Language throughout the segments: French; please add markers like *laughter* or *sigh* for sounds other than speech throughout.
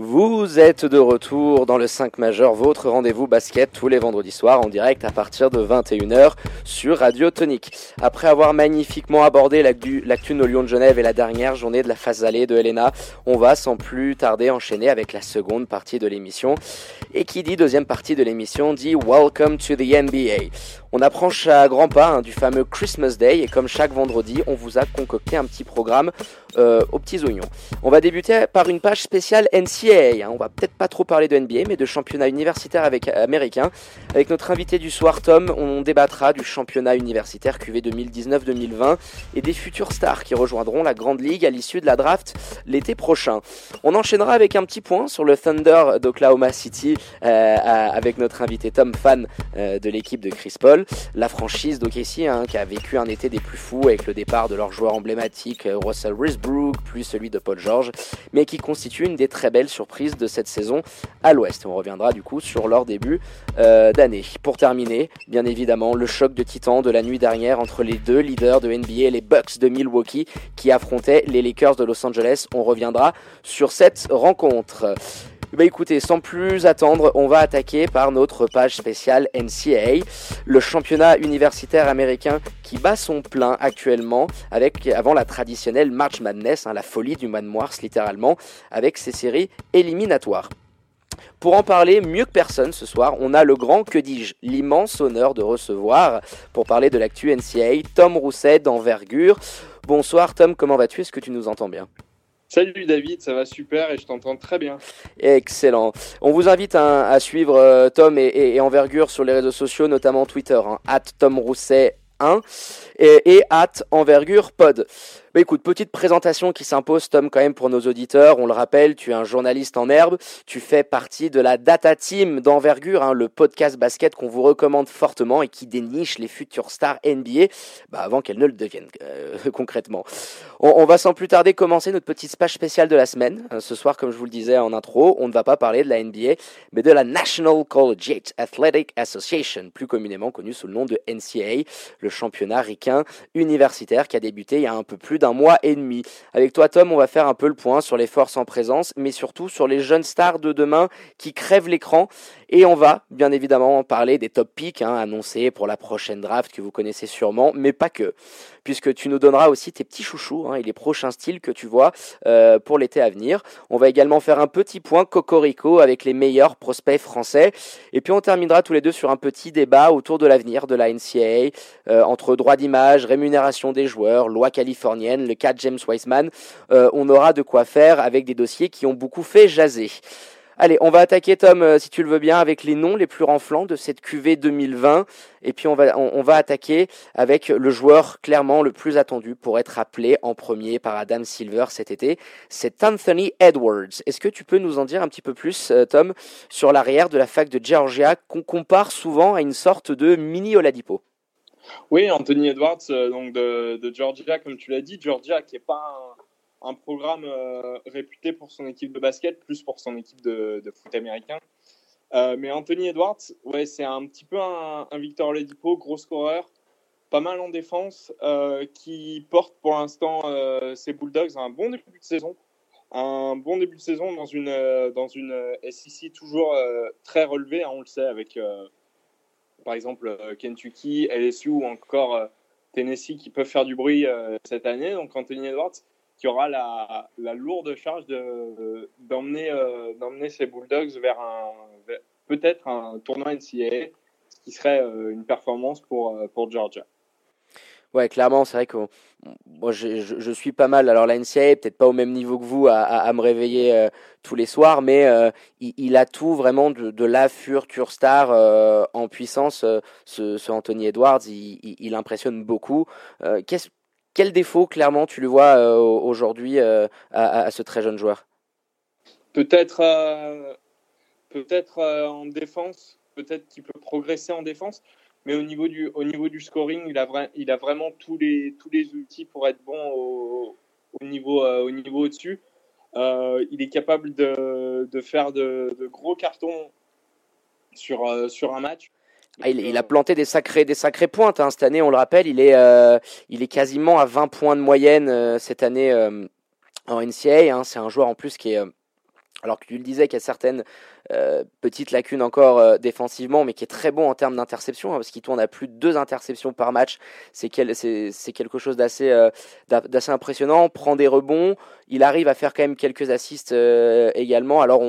Vous êtes de retour dans le 5 majeur, votre rendez-vous basket tous les vendredis soirs en direct à partir de 21h sur Radio Tonique. Après avoir magnifiquement abordé l'actu no Lyon de Genève et la dernière journée de la phase allée de Helena, on va sans plus tarder enchaîner avec la seconde partie de l'émission. Et qui dit deuxième partie de l'émission dit Welcome to the NBA. On approche à grands pas hein, du fameux Christmas Day et comme chaque vendredi, on vous a concocté un petit programme euh, aux petits oignons. On va débuter par une page spéciale NCAA. Hein. On va peut-être pas trop parler de NBA, mais de championnat universitaire avec, américain. Avec notre invité du soir, Tom, on débattra du championnat universitaire QV 2019-2020 et des futurs stars qui rejoindront la Grande Ligue à l'issue de la draft l'été prochain. On enchaînera avec un petit point sur le Thunder d'Oklahoma City euh, avec notre invité Tom, fan euh, de l'équipe de Chris Paul la franchise d'OKC hein, qui a vécu un été des plus fous avec le départ de leur joueur emblématique euh, Russell Westbrook, plus celui de Paul George, mais qui constitue une des très belles surprises de cette saison à l'Ouest. On reviendra du coup sur leur début euh, d'année. Pour terminer, bien évidemment, le choc de titans de la nuit dernière entre les deux leaders de NBA, les Bucks de Milwaukee, qui affrontaient les Lakers de Los Angeles. On reviendra sur cette rencontre. Bah écoutez, sans plus attendre, on va attaquer par notre page spéciale NCAA, le championnat universitaire américain qui bat son plein actuellement avec avant la traditionnelle March Madness, hein, la folie du Man Mars littéralement, avec ses séries éliminatoires. Pour en parler mieux que personne ce soir, on a le grand, que dis-je, l'immense honneur de recevoir, pour parler de l'actu NCAA, Tom Rousset d'envergure. Bonsoir Tom, comment vas-tu? Est-ce que tu nous entends bien? Salut David, ça va super et je t'entends très bien. Excellent. On vous invite hein, à suivre euh, Tom et, Envergure sur les réseaux sociaux, notamment Twitter, hein, at Tom Rousset 1 et, at Envergure. Bah écoute, petite présentation qui s'impose, Tom, quand même pour nos auditeurs. On le rappelle, tu es un journaliste en herbe. Tu fais partie de la Data Team d'envergure, hein, le podcast basket qu'on vous recommande fortement et qui déniche les futures stars NBA bah, avant qu'elles ne le deviennent euh, *laughs* concrètement. On, va sans plus tarder commencer notre petite page spéciale de la semaine. Euh, ce soir, comme je vous le disais en intro, on ne va pas parler de la NBA, mais de la National Collegiate Athletic Association, plus communément connue sous le nom de NCAA, le championnat ricain universitaire qui a débuté il y a un peu plus d'un mois et demi. Avec toi, Tom, on va faire un peu le point sur les forces en présence, mais surtout sur les jeunes stars de demain qui crèvent l'écran. Et on va, bien évidemment, parler des top picks hein, annoncés pour la prochaine draft que vous connaissez sûrement, mais pas que puisque tu nous donneras aussi tes petits chouchous hein, et les prochains styles que tu vois euh, pour l'été à venir. On va également faire un petit point cocorico avec les meilleurs prospects français. Et puis on terminera tous les deux sur un petit débat autour de l'avenir de la NCAA, euh, entre droit d'image, rémunération des joueurs, loi californienne, le cas James Wiseman. Euh, on aura de quoi faire avec des dossiers qui ont beaucoup fait jaser. Allez, on va attaquer Tom, euh, si tu le veux bien, avec les noms les plus renflants de cette QV 2020. Et puis on va, attaquer avec le joueur clairement le plus attendu pour être appelé en premier par Adam Silver cet été. C'est Anthony Edwards. Est-ce que tu peux nous en dire un petit peu plus, euh, Tom, sur l'arrière de la fac de Georgia qu'on compare souvent à une sorte de mini Oladipo? Oui, Anthony Edwards, euh, donc de, Georgia, comme tu l'as dit, Georgia qui est pas un programme euh, réputé pour son équipe de basket, plus pour son équipe de, foot américain. Euh, mais Anthony Edwards, ouais, c'est un petit peu un, Victor Oladipo, gros scoreur, pas mal en défense, euh, qui porte pour l'instant ses Bulldogs à un bon début de saison. Un bon début de saison dans une, dans une SEC toujours très relevée, hein, on le sait, avec par exemple Kentucky, LSU ou encore Tennessee qui peuvent faire du bruit cette année. Donc Anthony Edwards, qui aura la, lourde charge d'emmener euh, ses Bulldogs vers un peut-être un tournoi NCAA, ce qui serait euh, une performance pour, euh, pour Georgia. Ouais, clairement, c'est vrai que moi je, je, suis pas mal. Alors la NCAA, peut-être pas au même niveau que vous, à, à, me réveiller tous les soirs, mais il, a tout vraiment de, de la future star en puissance. Ce, Anthony Edwards, il, il, il impressionne beaucoup. Qu'est-ce quel défaut, clairement, tu le vois euh, aujourd'hui euh, à, ce très jeune joueur? Peut-être euh, peut-être en défense, peut-être qu'il peut progresser en défense, mais au niveau du, au niveau du scoring, il a, il a vraiment tous les, tous les outils pour être bon au, niveau, au niveau au-dessus. il est capable de, de faire de, de, gros cartons sur, sur un match. Ah, il, a planté des sacrés, des sacrés pointes hein. cette année, on le rappelle. Il est, euh, quasiment à 20 points de moyenne euh, cette année euh, en NCAA. Hein. C'est un joueur en plus qui est alors que tu le disais qu'il y a certaines petites lacunes encore défensivement, mais qui est très bon en termes d'interception, hein, parce qu'il tourne à plus de deux interceptions par match. C'est quelque chose d'assez impressionnant. Prend des rebonds, il arrive à faire quand même quelques assists également. Alors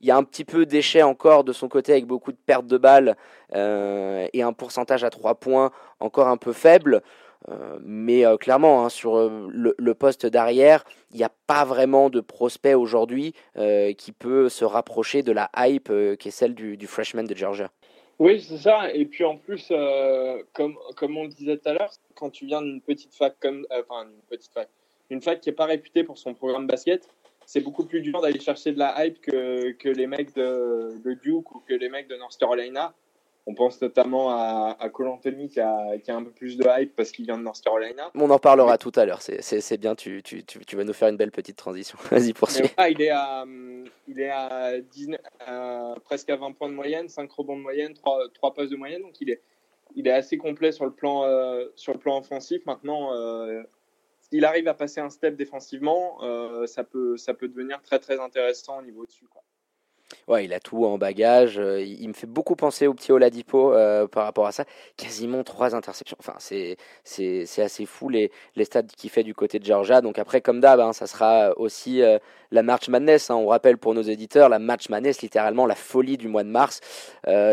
il y a un petit peu d'échec encore de son côté avec beaucoup de pertes de balles et un pourcentage à trois points encore un peu faible. Euh, mais euh, clairement, hein, sur euh, le, poste d'arrière, il n'y a pas vraiment de prospect aujourd'hui qui peut se rapprocher de la hype qui est celle du, freshman de Georgia. Oui, c'est ça. Et puis en plus, comme, comme on le disait tout à l'heure, quand tu viens d'une petite fac comme, enfin une petite fac, une fac qui n'est pas réputée pour son programme basket, c'est beaucoup plus dur d'aller chercher de la hype que, que les mecs de, de, Duke ou que les mecs de North Carolina. On pense notamment à, à Cole Anthony qui a, qui a, un peu plus de hype parce qu'il vient de North Carolina. On en parlera tout à l'heure, c'est bien, tu, tu, tu, vas nous faire une belle petite transition. *laughs* Vas-y, poursuis. il est, à, il est à, presque à 20 points de moyenne, 5 rebonds de moyenne, 3, 3 passes de moyenne, donc il est, il est assez complet sur le plan, euh, sur le plan offensif. Maintenant, euh, s'il arrive à passer un step défensivement, euh, ça, peut, ça peut devenir très très intéressant au niveau dessus. Quoi ouais, il a tout en bagage. Euh, il, me fait beaucoup penser au petit Oladipo euh, par rapport à ça. Quasiment trois interceptions. Enfin, c'est, c'est, assez fou les, les stats qu'il fait du côté de Georgia. Donc après, comme d'hab, hein, ça sera aussi euh, la March Madness. Hein. On rappelle pour nos éditeurs, la March Madness, littéralement la folie du mois de mars.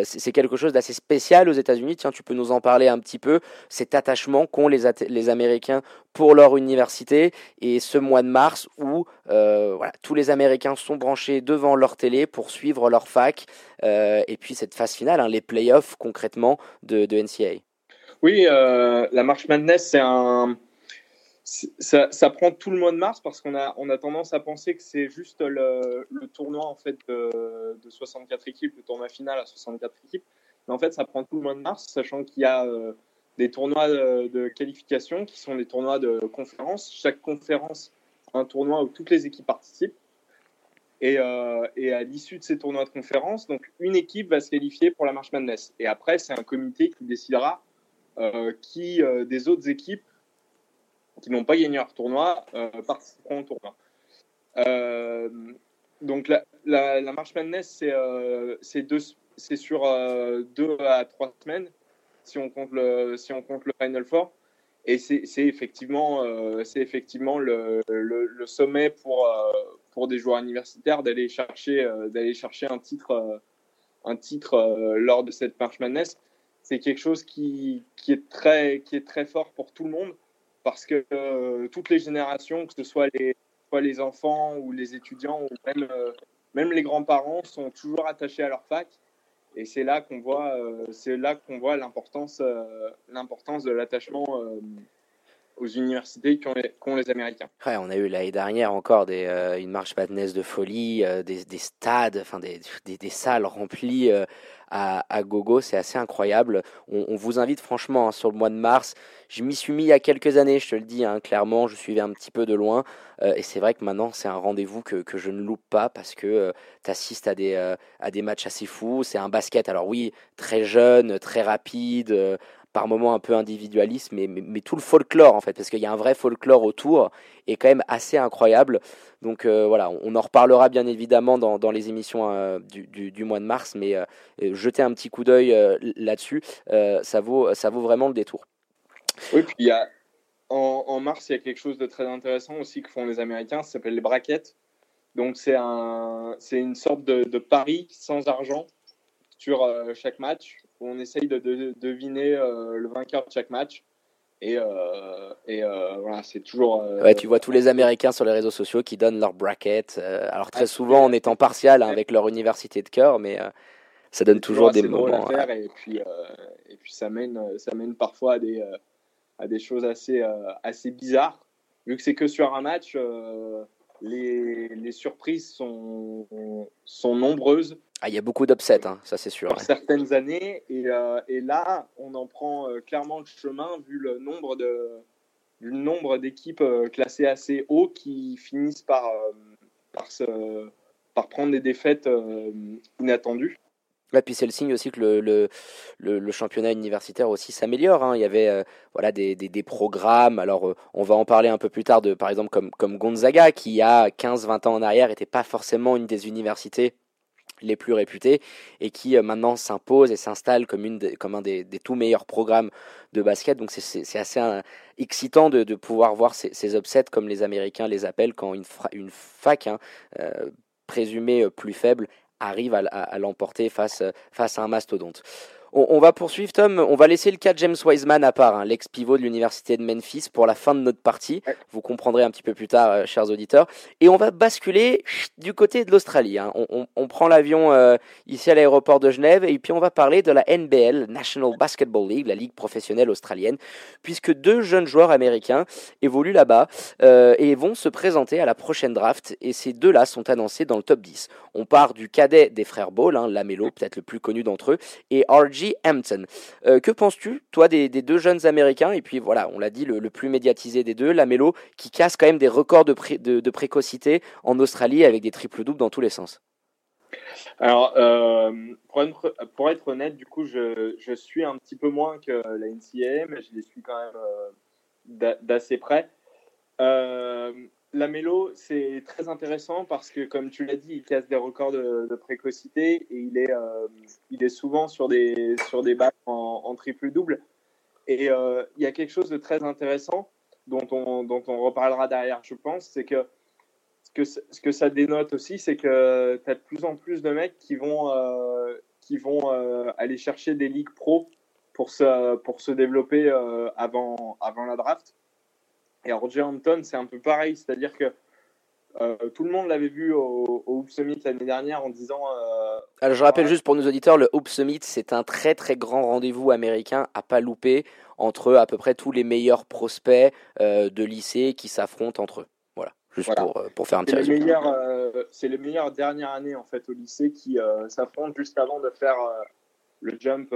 c'est, quelque chose d'assez spécial aux États-Unis. Tiens, tu peux nous en parler un petit peu. Cet attachement qu'ont les, les Américains pour leur université et ce mois de mars où voilà, tous les Américains sont branchés devant leur télé pour suivre leur fac. Euh, et puis cette phase finale, hein, les playoffs concrètement de, de NCAA. Oui, euh, la March Madness, c'est. Ça, prend tout le mois de mars parce qu'on a, on a tendance à penser que c'est juste le, tournoi en fait de, de, 64 équipes, le tournoi final à 64 équipes. Mais en fait, ça prend tout le mois de mars, sachant qu'il y a euh, des tournois de, de, qualification qui sont des tournois de conférence. Chaque conférence un tournoi où toutes les équipes participent. Et, euh, et, à l'issue de ces tournois de conférence, donc une équipe va se qualifier pour la March Madness. Et après, c'est un comité qui décidera euh, qui euh, des autres équipes qui n'ont pas gagné leur tournoi participeront au tournoi. Donc la, la, March Madness, c'est sur deux à trois semaines si on compte le, si on compte le Final Four. Et c'est effectivement, effectivement le, sommet pour pour des joueurs universitaires d'aller chercher, euh, d'aller chercher un titre, euh, un titre euh, lors de cette March Madness. C'est quelque chose qui, qui, est très, qui est très fort pour tout le monde parce que toutes les générations, que ce soit les, soit les enfants ou les étudiants ou même, même les grands-parents, sont toujours attachés à leur fac. Et c'est là qu'on voit, c'est là qu'on voit l'importance, l'importance de l'attachement aux universités qu'ont les, Américains. Ouais, on a eu l'année dernière encore euh, une marche madness de folie, euh, des, des, stades, enfin des, salles remplies euh, à, gogo, c'est assez incroyable. On, vous invite franchement hein, sur le mois de mars. Je m'y suis mis il y a quelques années, je te le dis hein, clairement, je suivais un petit peu de loin. et c'est vrai que maintenant, c'est un rendez-vous que, je ne loupe pas parce que tu assistes à des matchs assez fous. C'est un basket, alors oui, très jeune, très rapide par moments un peu individualiste, mais, mais, tout le folklore en fait, parce qu'il y a un vrai folklore autour, est quand même assez incroyable. Donc euh, voilà, on, en reparlera bien évidemment dans, dans les émissions euh, du, du, mois de mars, mais euh, jeter un petit coup d'œil là-dessus, ça, vaut, ça vaut vraiment le détour. Oui, il y a, en, mars, il y a quelque chose de très intéressant aussi que font les Américains, ça s'appelle les brackets. Donc c'est un, une sorte de pari sans argent sur chaque match on essaye de, deviner euh, le vainqueur de chaque match. Et, euh, et euh, voilà, c'est toujours. ouais, tu vois tous les Américains sur les réseaux sociaux qui donnent leur bracket. alors très souvent en étant partial hein, avec leur université de cœur, mais ça donne toujours des moments. et puis et puis ça mène ça mène parfois à des à des choses assez assez bizarres. Vu que c'est que sur un match, les, les surprises sont sont nombreuses. Ah, il y a beaucoup d'upsets, hein, ça c'est sûr. Pour certaines années, et, euh, et, là, on en prend euh, clairement le chemin vu le nombre de le nombre d'équipes euh, classées assez haut qui finissent par par, se, par prendre des défaites inattendues. Et puis c'est le signe aussi que le, le, le, championnat universitaire aussi s'améliore. Hein. Il y avait euh, voilà, des, des, des, programmes, alors euh, on va en parler un peu plus tard, de, par exemple comme, comme Gonzaga, qui il y a 15-20 ans en arrière n'était pas forcément une des universités les plus réputées et qui euh, maintenant s'impose et s'installe comme, un des, tout meilleurs programmes de basket. Donc c'est assez excitant de, de, pouvoir voir ces, ces, upsets comme les Américains les appellent quand une, une fac hein, présumée plus faible arrive à, l'emporter face à un mastodonte. On, va poursuivre, Tom. On va laisser le cas de James Wiseman à part, hein, l'ex-pivot de l'université de Memphis, pour la fin de notre partie. Vous comprendrez un petit peu plus tard, euh, chers auditeurs. Et on va basculer du côté de l'Australie. Hein. On, prend l'avion euh, ici à l'aéroport de Genève et puis on va parler de la NBL, National Basketball League, la ligue professionnelle australienne, puisque deux jeunes joueurs américains évoluent là-bas euh, et vont se présenter à la prochaine draft. Et ces deux-là sont annoncés dans le top 10. On part du cadet des frères Ball, hein, Lamelo, peut-être le plus connu d'entre eux, et RG Hampton. Euh, que penses-tu, toi, des, deux jeunes Américains? Et puis voilà, on l'a dit, le, plus médiatisé des deux, Lamelo, qui casse quand même des records de, de, précocité en Australie avec des triples doubles dans tous les sens. Alors, euh, pour, être, honnête, du coup, je, suis un petit peu moins que la NCAA, mais je les suis quand même euh, d'assez près. La mélo, c'est très intéressant parce que, comme tu l'as dit, il casse des records de, précocité et il est, euh, il est souvent sur des, sur des en, triple-double. Et euh, il y a quelque chose de très intéressant dont on, dont on reparlera derrière, je pense, c'est que ce, que ce que ça dénote aussi, c'est que tu as de plus en plus de mecs qui vont, euh, qui vont aller chercher des ligues pro pour se, pour se développer avant, avant la draft. Et Roger Hampton, c'est un peu pareil, c'est-à-dire que euh, tout le monde l'avait vu au, au Hoop Summit l'année dernière en disant. Euh, Alors je rappelle juste pour nos auditeurs, le Hoop Summit, c'est un très très grand rendez-vous américain à pas louper entre à peu près tous les meilleurs prospects euh, de lycée qui s'affrontent entre eux. Voilà, juste Pour, pour, faire un petit résumé. c'est les meilleures dernières années en fait au lycée qui s'affrontent juste avant de faire le jump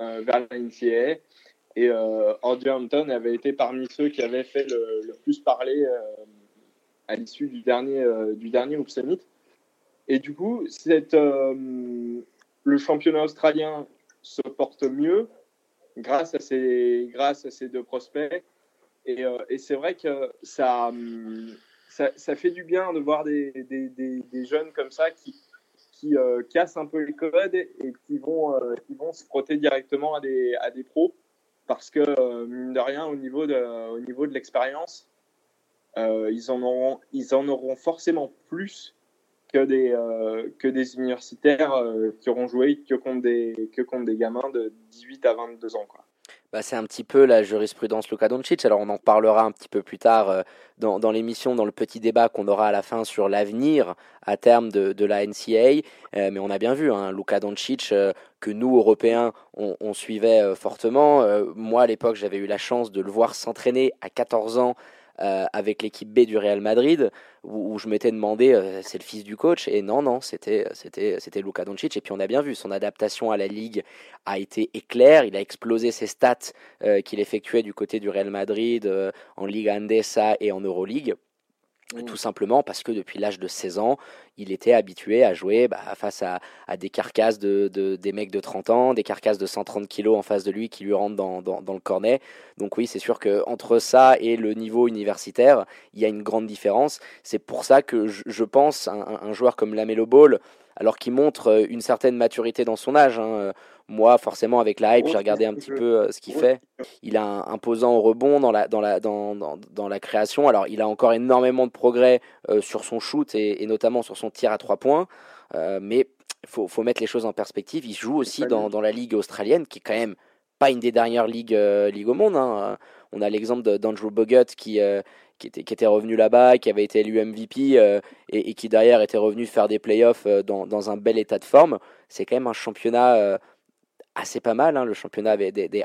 vers la NCAA. Et euh, Andy Hampton avait été parmi ceux qui avaient fait le, plus parler euh, à l'issue du dernier, euh, du dernier Hoop Summit. Et du coup, le championnat australien se porte mieux grâce à ces, grâce à ces deux prospects. Et, c'est vrai que ça, ça, fait du bien de voir des, des, des, jeunes comme ça qui, qui cassent un peu les codes et, qui, vont, qui vont se frotter directement à des, à des pros parce que, euh, mine de rien, au niveau de, au niveau de l'expérience, euh, ils, en auront, ils en auront forcément plus que des, euh, que des universitaires qui auront joué que contre, des, que des gamins de 18 à 22 ans. Quoi. Bah, c'est un petit peu la jurisprudence Luka Doncic. Alors on en parlera un petit peu plus tard dans, dans l'émission, dans le petit débat qu'on aura à la fin sur l'avenir à terme de, la NCA. mais on a bien vu, hein, Luka Doncic, que nous, Européens, on, suivait fortement. moi, à l'époque, j'avais eu la chance de le voir s'entraîner à 14 ans euh, avec l'équipe B du Real Madrid, où, je m'étais demandé, euh, c'est le fils du coach, et non, non, c'était, c'était, c'était Luka Doncic. Et puis on a bien vu, son adaptation à la Ligue a été éclair. Il a explosé ses stats euh, qu'il effectuait du côté du Real Madrid en Liga Andesa et en Euroleague. Mm. Tout simplement parce que depuis l'âge de 16 ans, il était habitué à jouer bah, face à, des carcasses de, des mecs de 30 ans, des carcasses de 130 kilos en face de lui qui lui rentrent dans, dans, le cornet. Donc oui, c'est sûr qu'entre ça et le niveau universitaire, il y a une grande différence. C'est pour ça que je, pense un, un, joueur comme Lamelo Ball, alors qu'il montre une certaine maturité dans son âge, hein, moi, forcément, avec la hype, j'ai regardé un petit peu euh, ce qu'il fait. Il a un imposant au rebond dans la, dans, la, dans, dans, la création. Alors, il a encore énormément de progrès euh, sur son shoot et, notamment sur son tir à trois points. Euh, mais il faut, faut, mettre les choses en perspective. Il joue aussi dans, dans, la ligue australienne, qui est quand même pas une des dernières ligues, ligues au monde. Hein. On a l'exemple d'Andrew Bogut qui, qui, était, qui était revenu là-bas, qui avait été élu MVP et, et, qui derrière était revenu faire des playoffs dans, dans un bel état de forme. C'est quand même un championnat assez pas mal, hein, le championnat avait des, des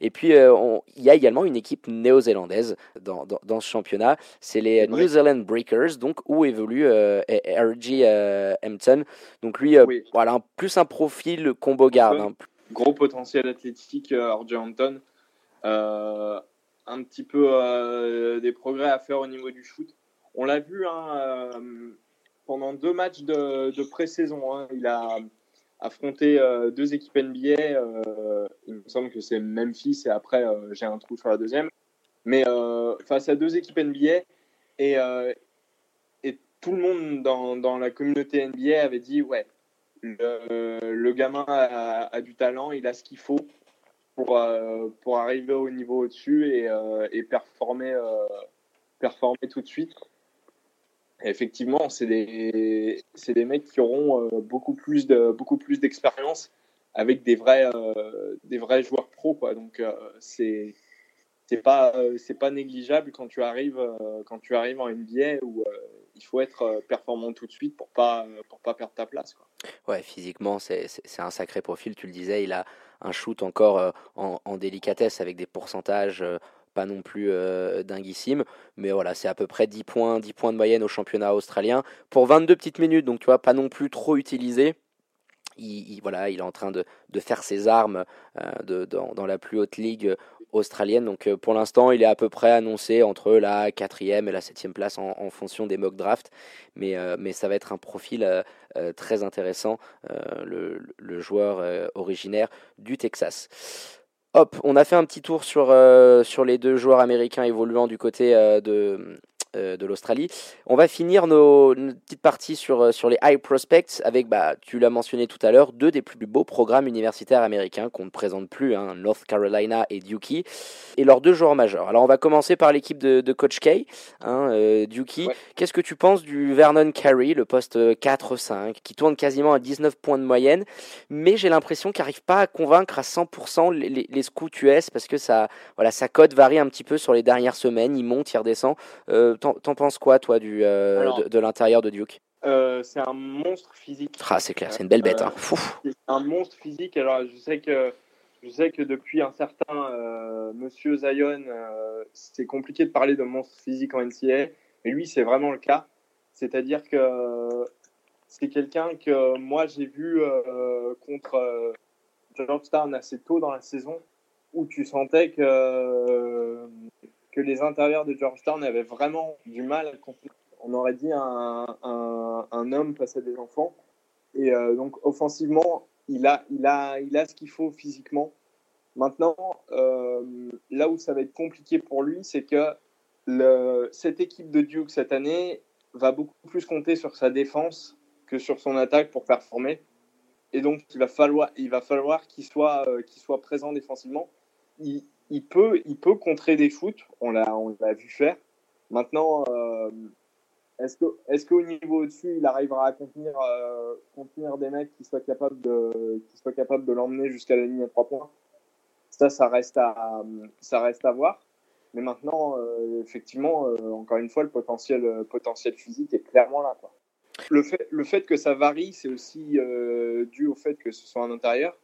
Et puis, euh, il y a également une équipe néo-zélandaise dans, dans, ce championnat. C'est les New Zealand Breakers, donc où évolue euh, R.G. Euh, Hampton. Donc lui, voilà, plus un profil combo garde. Hein. Gros potentiel athlétique, R.G. Hampton. un petit peu des progrès à faire au niveau du shoot. On l'a vu hein, pendant deux matchs de, de pré-saison. Hein. il a affronté deux équipes NBA. il me semble que c'est Memphis et après j'ai un trou sur la deuxième. Mais face à deux équipes NBA et, et tout le monde dans, dans, la communauté NBA avait dit ouais, le, gamin a, du talent, il a ce qu'il faut pour, pour arriver au niveau au-dessus et, et performer, performer tout de suite effectivement, c'est des, des mecs qui auront euh, beaucoup plus de, beaucoup plus d'expérience avec des vrais, euh, des vrais joueurs pro, quoi. Donc euh, c'est c'est pas c'est pas négligeable quand tu arrives quand tu arrives en NBA où il faut être performant tout de suite pour pas pour pas perdre ta place, quoi. Ouais, physiquement, c'est un sacré profil. Tu le disais, il a un shoot encore en, en délicatesse avec des pourcentages pas non plus euh, dinguissime, mais voilà, c'est à peu près 10 points, 10 points de moyenne au championnat australien pour 22 petites minutes, donc tu vois, pas non plus trop utilisé. Il, voilà, il est en train de, faire ses armes euh, de, dans, la plus haute ligue australienne. Donc euh, pour l'instant, il est à peu près annoncé entre la quatrième et la septième place en, fonction des mock drafts. Mais, mais ça va être un profil très intéressant, le, joueur originaire du Texas. Hop, on a fait un petit tour sur, euh, les deux joueurs américains évoluant du côté euh, de, de l'Australie. On va finir nos, petites parties sur, euh, sur les high prospects avec, bah, tu l'as mentionné tout à l'heure, deux des plus beaux programmes universitaires américains qu'on ne présente plus, hein, North Carolina et Duke, et leurs deux joueurs majeurs. Alors on va commencer par l'équipe de, Coach K, hein, euh, Duke. Qu'est-ce que tu penses du Vernon Carey, le poste 4-5, qui tourne quasiment à 19 points de moyenne, mais j'ai l'impression qu'il n'arrive pas à convaincre à 100% les, les, scouts US parce que ça, voilà, sa cote varie un petit peu sur les dernières semaines, il monte, il redescend. T'en penses quoi, toi, du, euh, de, l'intérieur de Duke? euh, C'est un monstre physique. Ah, c'est clair, c'est une belle bête. Hein. C'est un monstre physique. Alors, je sais que, je sais que depuis un certain euh, monsieur Zion, c'est compliqué de parler de monstre physique en NCAA, mais lui, c'est vraiment le cas. C'est-à-dire que c'est quelqu'un que moi, j'ai vu contre Georgetown assez tôt dans la saison, où tu sentais que que les intérieurs de Georgetown avaient vraiment du mal à On aurait dit un, un, homme face à des enfants. Et euh, donc, offensivement, il a, il a, il a ce qu'il faut physiquement. Maintenant, euh, là où ça va être compliqué pour lui, c'est que cette équipe de Duke cette année va beaucoup plus compter sur sa défense que sur son attaque pour performer. Et donc, il va falloir, il va falloir qu'il soit, euh, qu'il soit présent défensivement. Il, il peut, il peut contrer des foot, on l'a, on l'a vu faire. Maintenant, euh, est-ce que, est-ce qu'au niveau au-dessus, il arrivera à contenir, euh, contenir des mecs qui soient capables de, qui soient capables de l'emmener jusqu'à la ligne à trois points? Ça, ça reste à, ça reste à voir. Mais maintenant, euh, effectivement, encore une fois, le potentiel, potentiel physique est clairement là. Le fait, le fait que ça varie, c'est aussi dû au fait que ce soit un intérieur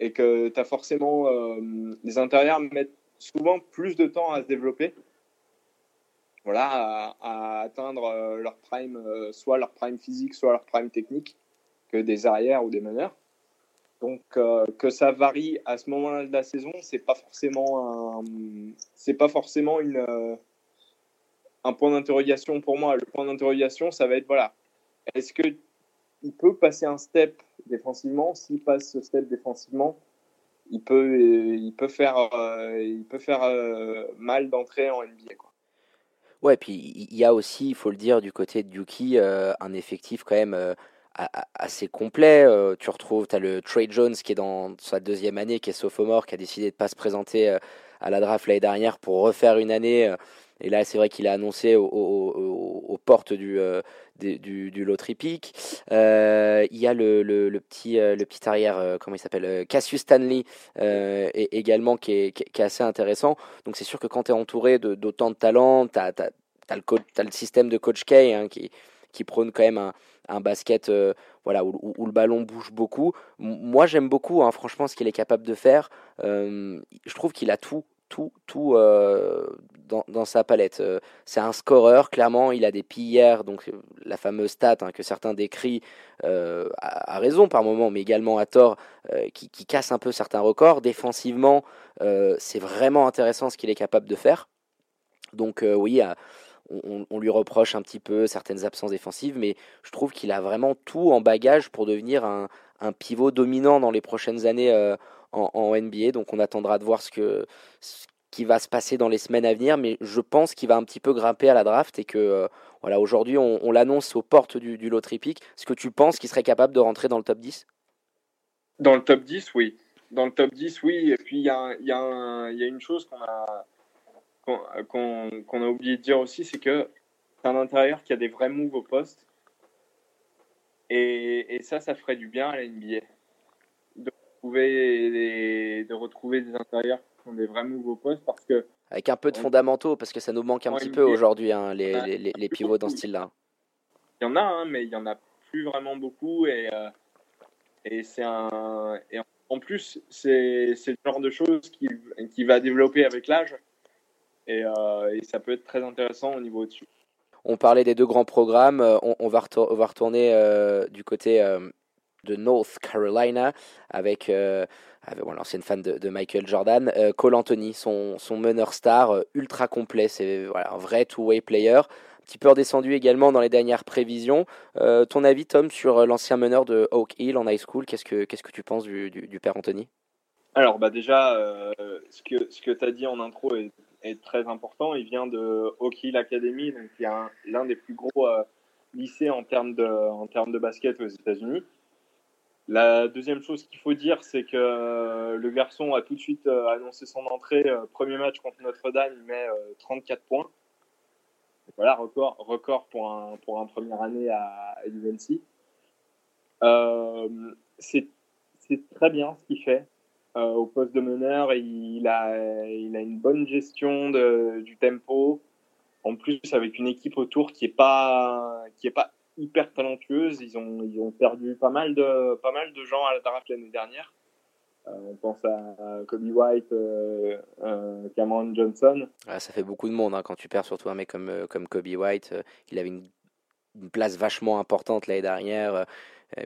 et que tu as forcément. Euh, les intérieurs mettent souvent plus de temps à se développer. Voilà, à, atteindre euh, leur prime, euh, soit leur prime physique, soit leur prime technique, que des arrières ou des meneurs. Donc que ça varie à ce moment-là de la saison, c'est pas forcément un, c'est pas forcément une, un point d'interrogation pour moi. Le point d'interrogation, ça va être voilà, est-ce que il peut passer un step défensivement. S'il passe ce step défensivement, il peut, peut faire, euh, euh, mal d'entrer en NBA. Quoi. Ouais, puis il y a aussi, il faut le dire, du côté de euh, un effectif quand même assez complet. tu retrouves, tu as le Trey Jones qui est dans sa deuxième année, qui est sophomore, qui a décidé de ne pas se présenter à la draft l'année dernière pour refaire une année. Et là, c'est vrai qu'il a annoncé aux, portes du, euh, du, lottery pick. Euh, il y a le, le, petit, euh, le petit arrière, comment il s'appelle Cassius Stanley, également, qui est, qui est, assez intéressant. Donc, c'est sûr que quand tu es entouré d'autant de, talent, tu as, le, le système de Coach K hein, qui, qui prône quand même un, un basket voilà, où, où, le ballon bouge beaucoup. Moi, j'aime beaucoup, hein, franchement, ce qu'il est capable de faire. je trouve qu'il a tout tout, tout euh, dans, dans, sa palette. Euh, c'est un scoreur, clairement, il a des pillères, donc euh, la fameuse stat hein, que certains décrivent à, raison par moment, mais également à tort, qui, qui, casse un peu certains records. Défensivement, c'est vraiment intéressant ce qu'il est capable de faire. Donc oui, on, on, lui reproche un petit peu certaines absences défensives, mais je trouve qu'il a vraiment tout en bagage pour devenir un, un pivot dominant dans les prochaines années en, NBA. Donc on attendra de voir ce, qui va se passer dans les semaines à venir, mais je pense qu'il va un petit peu grimper à la draft et que voilà, aujourd'hui on, l'annonce aux portes du, loterie pick. Est-ce que tu penses qu'il serait capable de rentrer dans le top 10 Dans le top 10, oui. Dans le top 10, oui. Et puis il y a, une chose qu'on a, qu'on a oublié de dire aussi, c'est que c'est un intérieur qui a des vrais moves au poste. Et, et, ça, ça ferait du bien à la NBA. De retrouver des, de retrouver des intérieurs qui ont des vrais moves au poste parce que. Avec un peu de fondamentaux, parce que ça nous manque un petit peu aujourd'hui, hein, les, les, les, pivots dans ce style-là. Il y en a, hein, mais il y en a plus vraiment beaucoup. Et, euh, et c'est un. Et en plus, c'est le genre de choses qui, qui va développer avec l'âge. Euh, et, ça peut être très intéressant au niveau au-dessus. On parlait des deux grands programmes, euh, on, va, va, retourner euh, du côté de North Carolina avec, avec l'ancienne fan de, Michael Jordan, Cole Anthony, son, son meneur star ultra complet, c'est voilà, un vrai two-way player, un petit peu redescendu également dans les dernières prévisions. ton avis Tom sur l'ancien meneur de Oak Hill en high school, qu'est-ce que, que tu penses du, du, père Anthony? Alors bah déjà, ce que, ce que tu as dit en intro est est très important. Il vient de Oak Hill Academy, donc qui est l'un des plus gros euh, lycées en termes de, en termes de basket aux États-Unis. La deuxième chose qu'il faut dire, c'est que euh, le garçon a tout de suite euh, annoncé son entrée. premier match contre Notre-Dame, il met 34 points. Voilà, record, record pour un, pour un première année à, à UNC. c'est très bien ce qu'il fait. Euh, au poste de meneur. Il a, il a une bonne gestion de, du tempo. En plus, avec une équipe autour qui est pas, qui pas hyper talentueuse. Ils ont, ils ont perdu pas mal de, pas mal de gens à la draft l'année dernière. Euh, on pense à Kobe White, euh, euh Cameron Johnson. Ah, ça fait beaucoup de monde hein, quand tu perds surtout un mec comme, comme Kobe White. il avait une, une place vachement importante l'année dernière.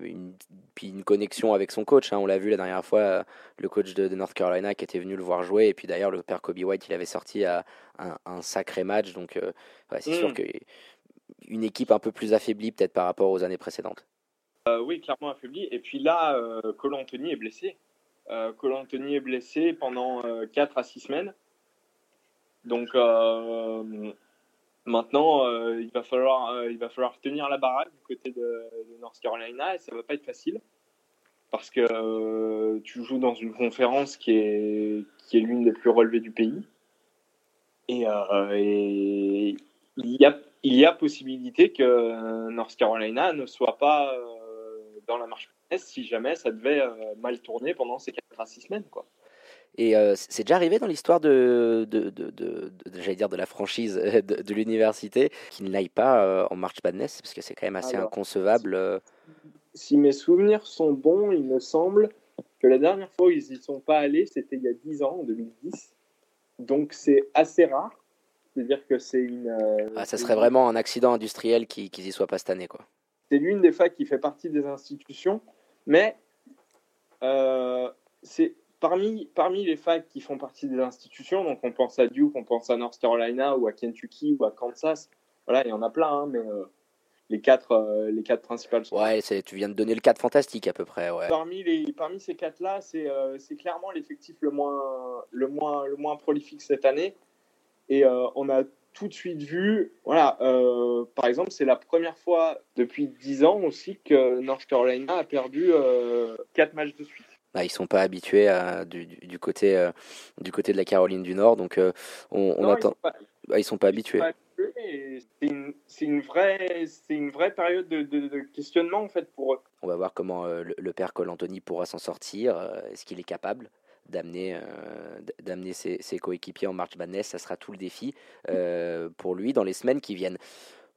Une, puis une connexion avec son coach. Hein. On l'a vu la dernière fois, le coach de, North Carolina qui était venu le voir jouer. Et puis d'ailleurs, le père Kobe White, il avait sorti à un, sacré match. Donc c'est sûr mm. Qu'une équipe un peu plus affaiblie peut-être par rapport aux années précédentes? oui, clairement affaiblie. Et puis là, Cole Anthony est blessé. Cole Anthony est blessé pendant 4 à 6 semaines. Donc Maintenant, euh, il, va falloir, euh, il va falloir tenir la baraque du côté de, North Carolina et ça va pas être facile parce que euh, tu joues dans une conférence qui est, qui est l'une des plus relevées du pays. Et, il, y a, il y a possibilité que North Carolina ne soit pas dans la marche si jamais ça devait mal tourner pendant ces 4 à 6 semaines. Quoi. Et euh, c'est déjà arrivé dans l'histoire de, de, de, de, j'allais dire de la franchise de, l'université qu'il n'aille pas euh, en March Madness parce que c'est quand même assez inconcevable. Euh. Si, mes souvenirs sont bons, il me semble que la dernière fois où ils n'y sont pas allés, c'était il y a 10 ans, en 2010. Donc c'est assez rare. C'est-à-dire que c'est une. Ah, ça serait vraiment un accident industriel qu'ils n'y soient pas cette année, quoi. C'est l'une des facs qui fait partie des institutions, mais c'est parmi, parmi les facs qui font partie des institutions, donc on pense à Duke, on pense à North Carolina ou à Kentucky ou à Kansas, voilà, il y en a plein, hein, mais euh, les, quatre, euh, les quatre principales sont. Ouais, tu viens de donner le cadre fantastique à peu près. Ouais. Parmi, les, parmi ces quatre-là, c'est euh, clairement l'effectif le moins, le, moins, le moins prolifique cette année. Et on a tout de suite vu, voilà, par exemple, c'est la première fois depuis 10 ans aussi que North Carolina a perdu quatre matchs de suite bah, ils sont pas habitués à, du, du, côté, euh, du côté de la Caroline du Nord, donc euh, on, on attend. Ils sont pas, bah, ils sont pas habitués. C'est une, une, vraie, c'est une vraie période de, de, questionnement en fait pour eux. On va voir comment euh, le, père Cole Anthony pourra s'en sortir. Est-ce qu'il est capable? D'amener d'amener ses, ses, coéquipiers en March Madness Ça sera tout le défi pour lui dans les semaines qui viennent.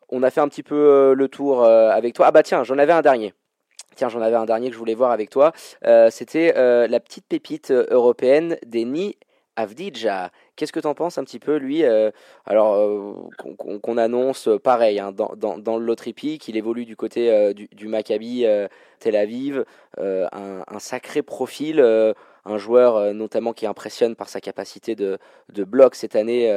On a fait un petit peu le tour avec toi. Ah bah tiens, j'en avais un dernier. Tiens, j'en avais un dernier que je voulais voir avec toi. Euh, c'était euh, la petite pépite euh, européenne d'Eni Avdija. Qu'est-ce que tu en penses un petit peu, lui Alors, qu'on annonce pareil, hein, dans, dans, dans, le qu'il évolue du côté du, Maccabi Tel Aviv, un, un, sacré profil, un joueur notamment qui impressionne par sa capacité de, bloc cette année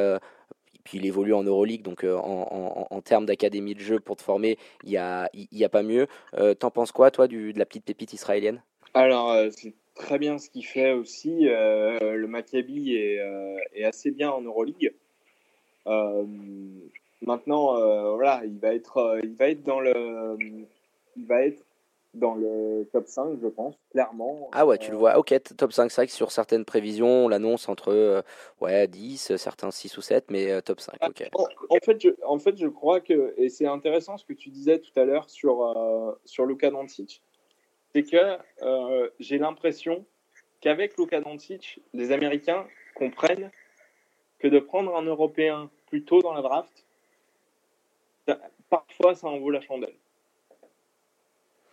puis il évolue en Euroleague, donc euh, en, termes d'académie de jeu pour te former, il n'y a, y a pas mieux. Euh, t'en penses quoi, toi, de la petite pépite israélienne? Alors, c'est très bien ce qu'il fait aussi. le Maccabi est, assez bien en Euroleague. maintenant, voilà, il va être, il va être dans le, il va être dans le top 5, je pense, clairement. Ah ouais, tu le vois. Ok, top 5, c'est vrai que sur certaines prévisions, on l'annonce entre euh, ouais, 10, certains 6 ou 7, mais euh, top 5, ok. En, fait, je, en fait, je crois que, et c'est intéressant ce que tu disais tout à l'heure sur, euh, sur Luka Doncic, c'est que j'ai l'impression qu'avec Luka Doncic, les Américains comprennent que de prendre un Européen plus tôt dans la draft, parfois ça en vaut la chandelle.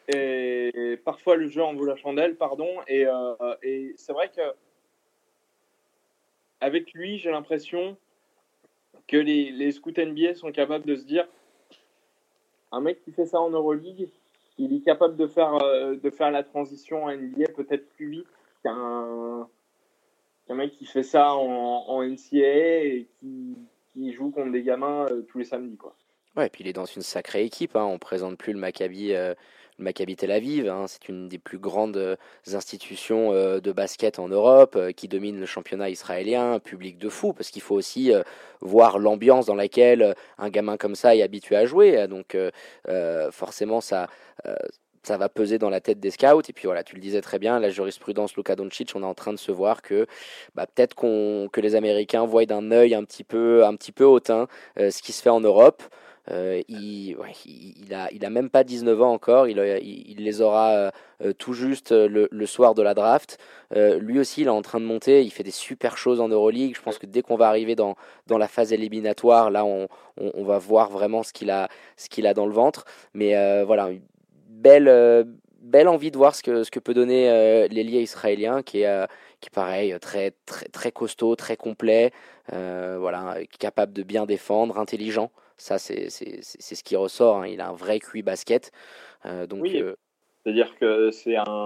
Et parfois, le jeu en vaut la chandelle, pardon. Et, euh, et c'est vrai que avec lui, j'ai l'impression que les, les scouts NBA sont capables de se dire un mec qui fait ça en Euroleague, il est capable de faire, euh, de faire la transition en NBA peut-être plus vite qu'un qu'un mec qui fait ça en, en NCAA et qui, qui, joue contre des gamins euh, tous les samedis. Quoi. Ouais, et puis il est dans une sacrée équipe. Hein. On présente plus le Maccabi le Maccabi Tel Aviv. Hein, c'est une des plus grandes euh, institutions euh, de basket en Europe euh, qui domine le championnat israélien, public de fou, parce qu'il faut aussi voir l'ambiance dans laquelle un gamin comme ça est habitué à jouer. Donc forcément, ça ça va peser dans la tête des scouts. Et puis voilà, tu le disais très bien, la jurisprudence Luka Doncic, on est en train de se voir que bah, peut-être que les Américains voient d'un œil un petit peu, un petit peu hautain ce qui se fait en Europe. Euh, il, il, a, il a même pas 19 ans encore, il, il les aura euh, tout juste le, le, soir de la draft. Euh, lui aussi, il est en train de monter, il fait des super choses en Euroleague. Je pense que dès qu'on va arriver dans, dans la phase éliminatoire, là, on, on, on va voir vraiment ce qu'il a, dans le ventre. Mais voilà, belle, belle envie de voir ce que, ce que peut donner euh, l'ailier israélien, qui est, qui est pareil, très, très, très costaud, très complet, voilà, capable de bien défendre, intelligent. Ça, c'est ce qui ressort. Hein. Il a un vrai QI basket. Euh, donc, oui, euh, c'est-à-dire que c'est un,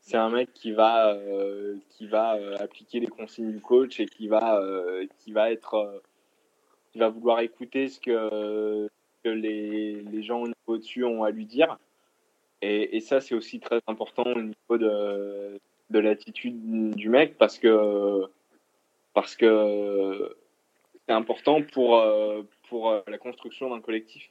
c'est un mec qui va, euh, qui va appliquer les consignes du coach et qui va, qui va être, qui va vouloir écouter ce que, que les, les gens au-dessus ont à lui dire. Et, et ça, c'est aussi très important au niveau de, de l'attitude du mec parce que, parce que c'est important pour, pour euh, la construction d'un collectif.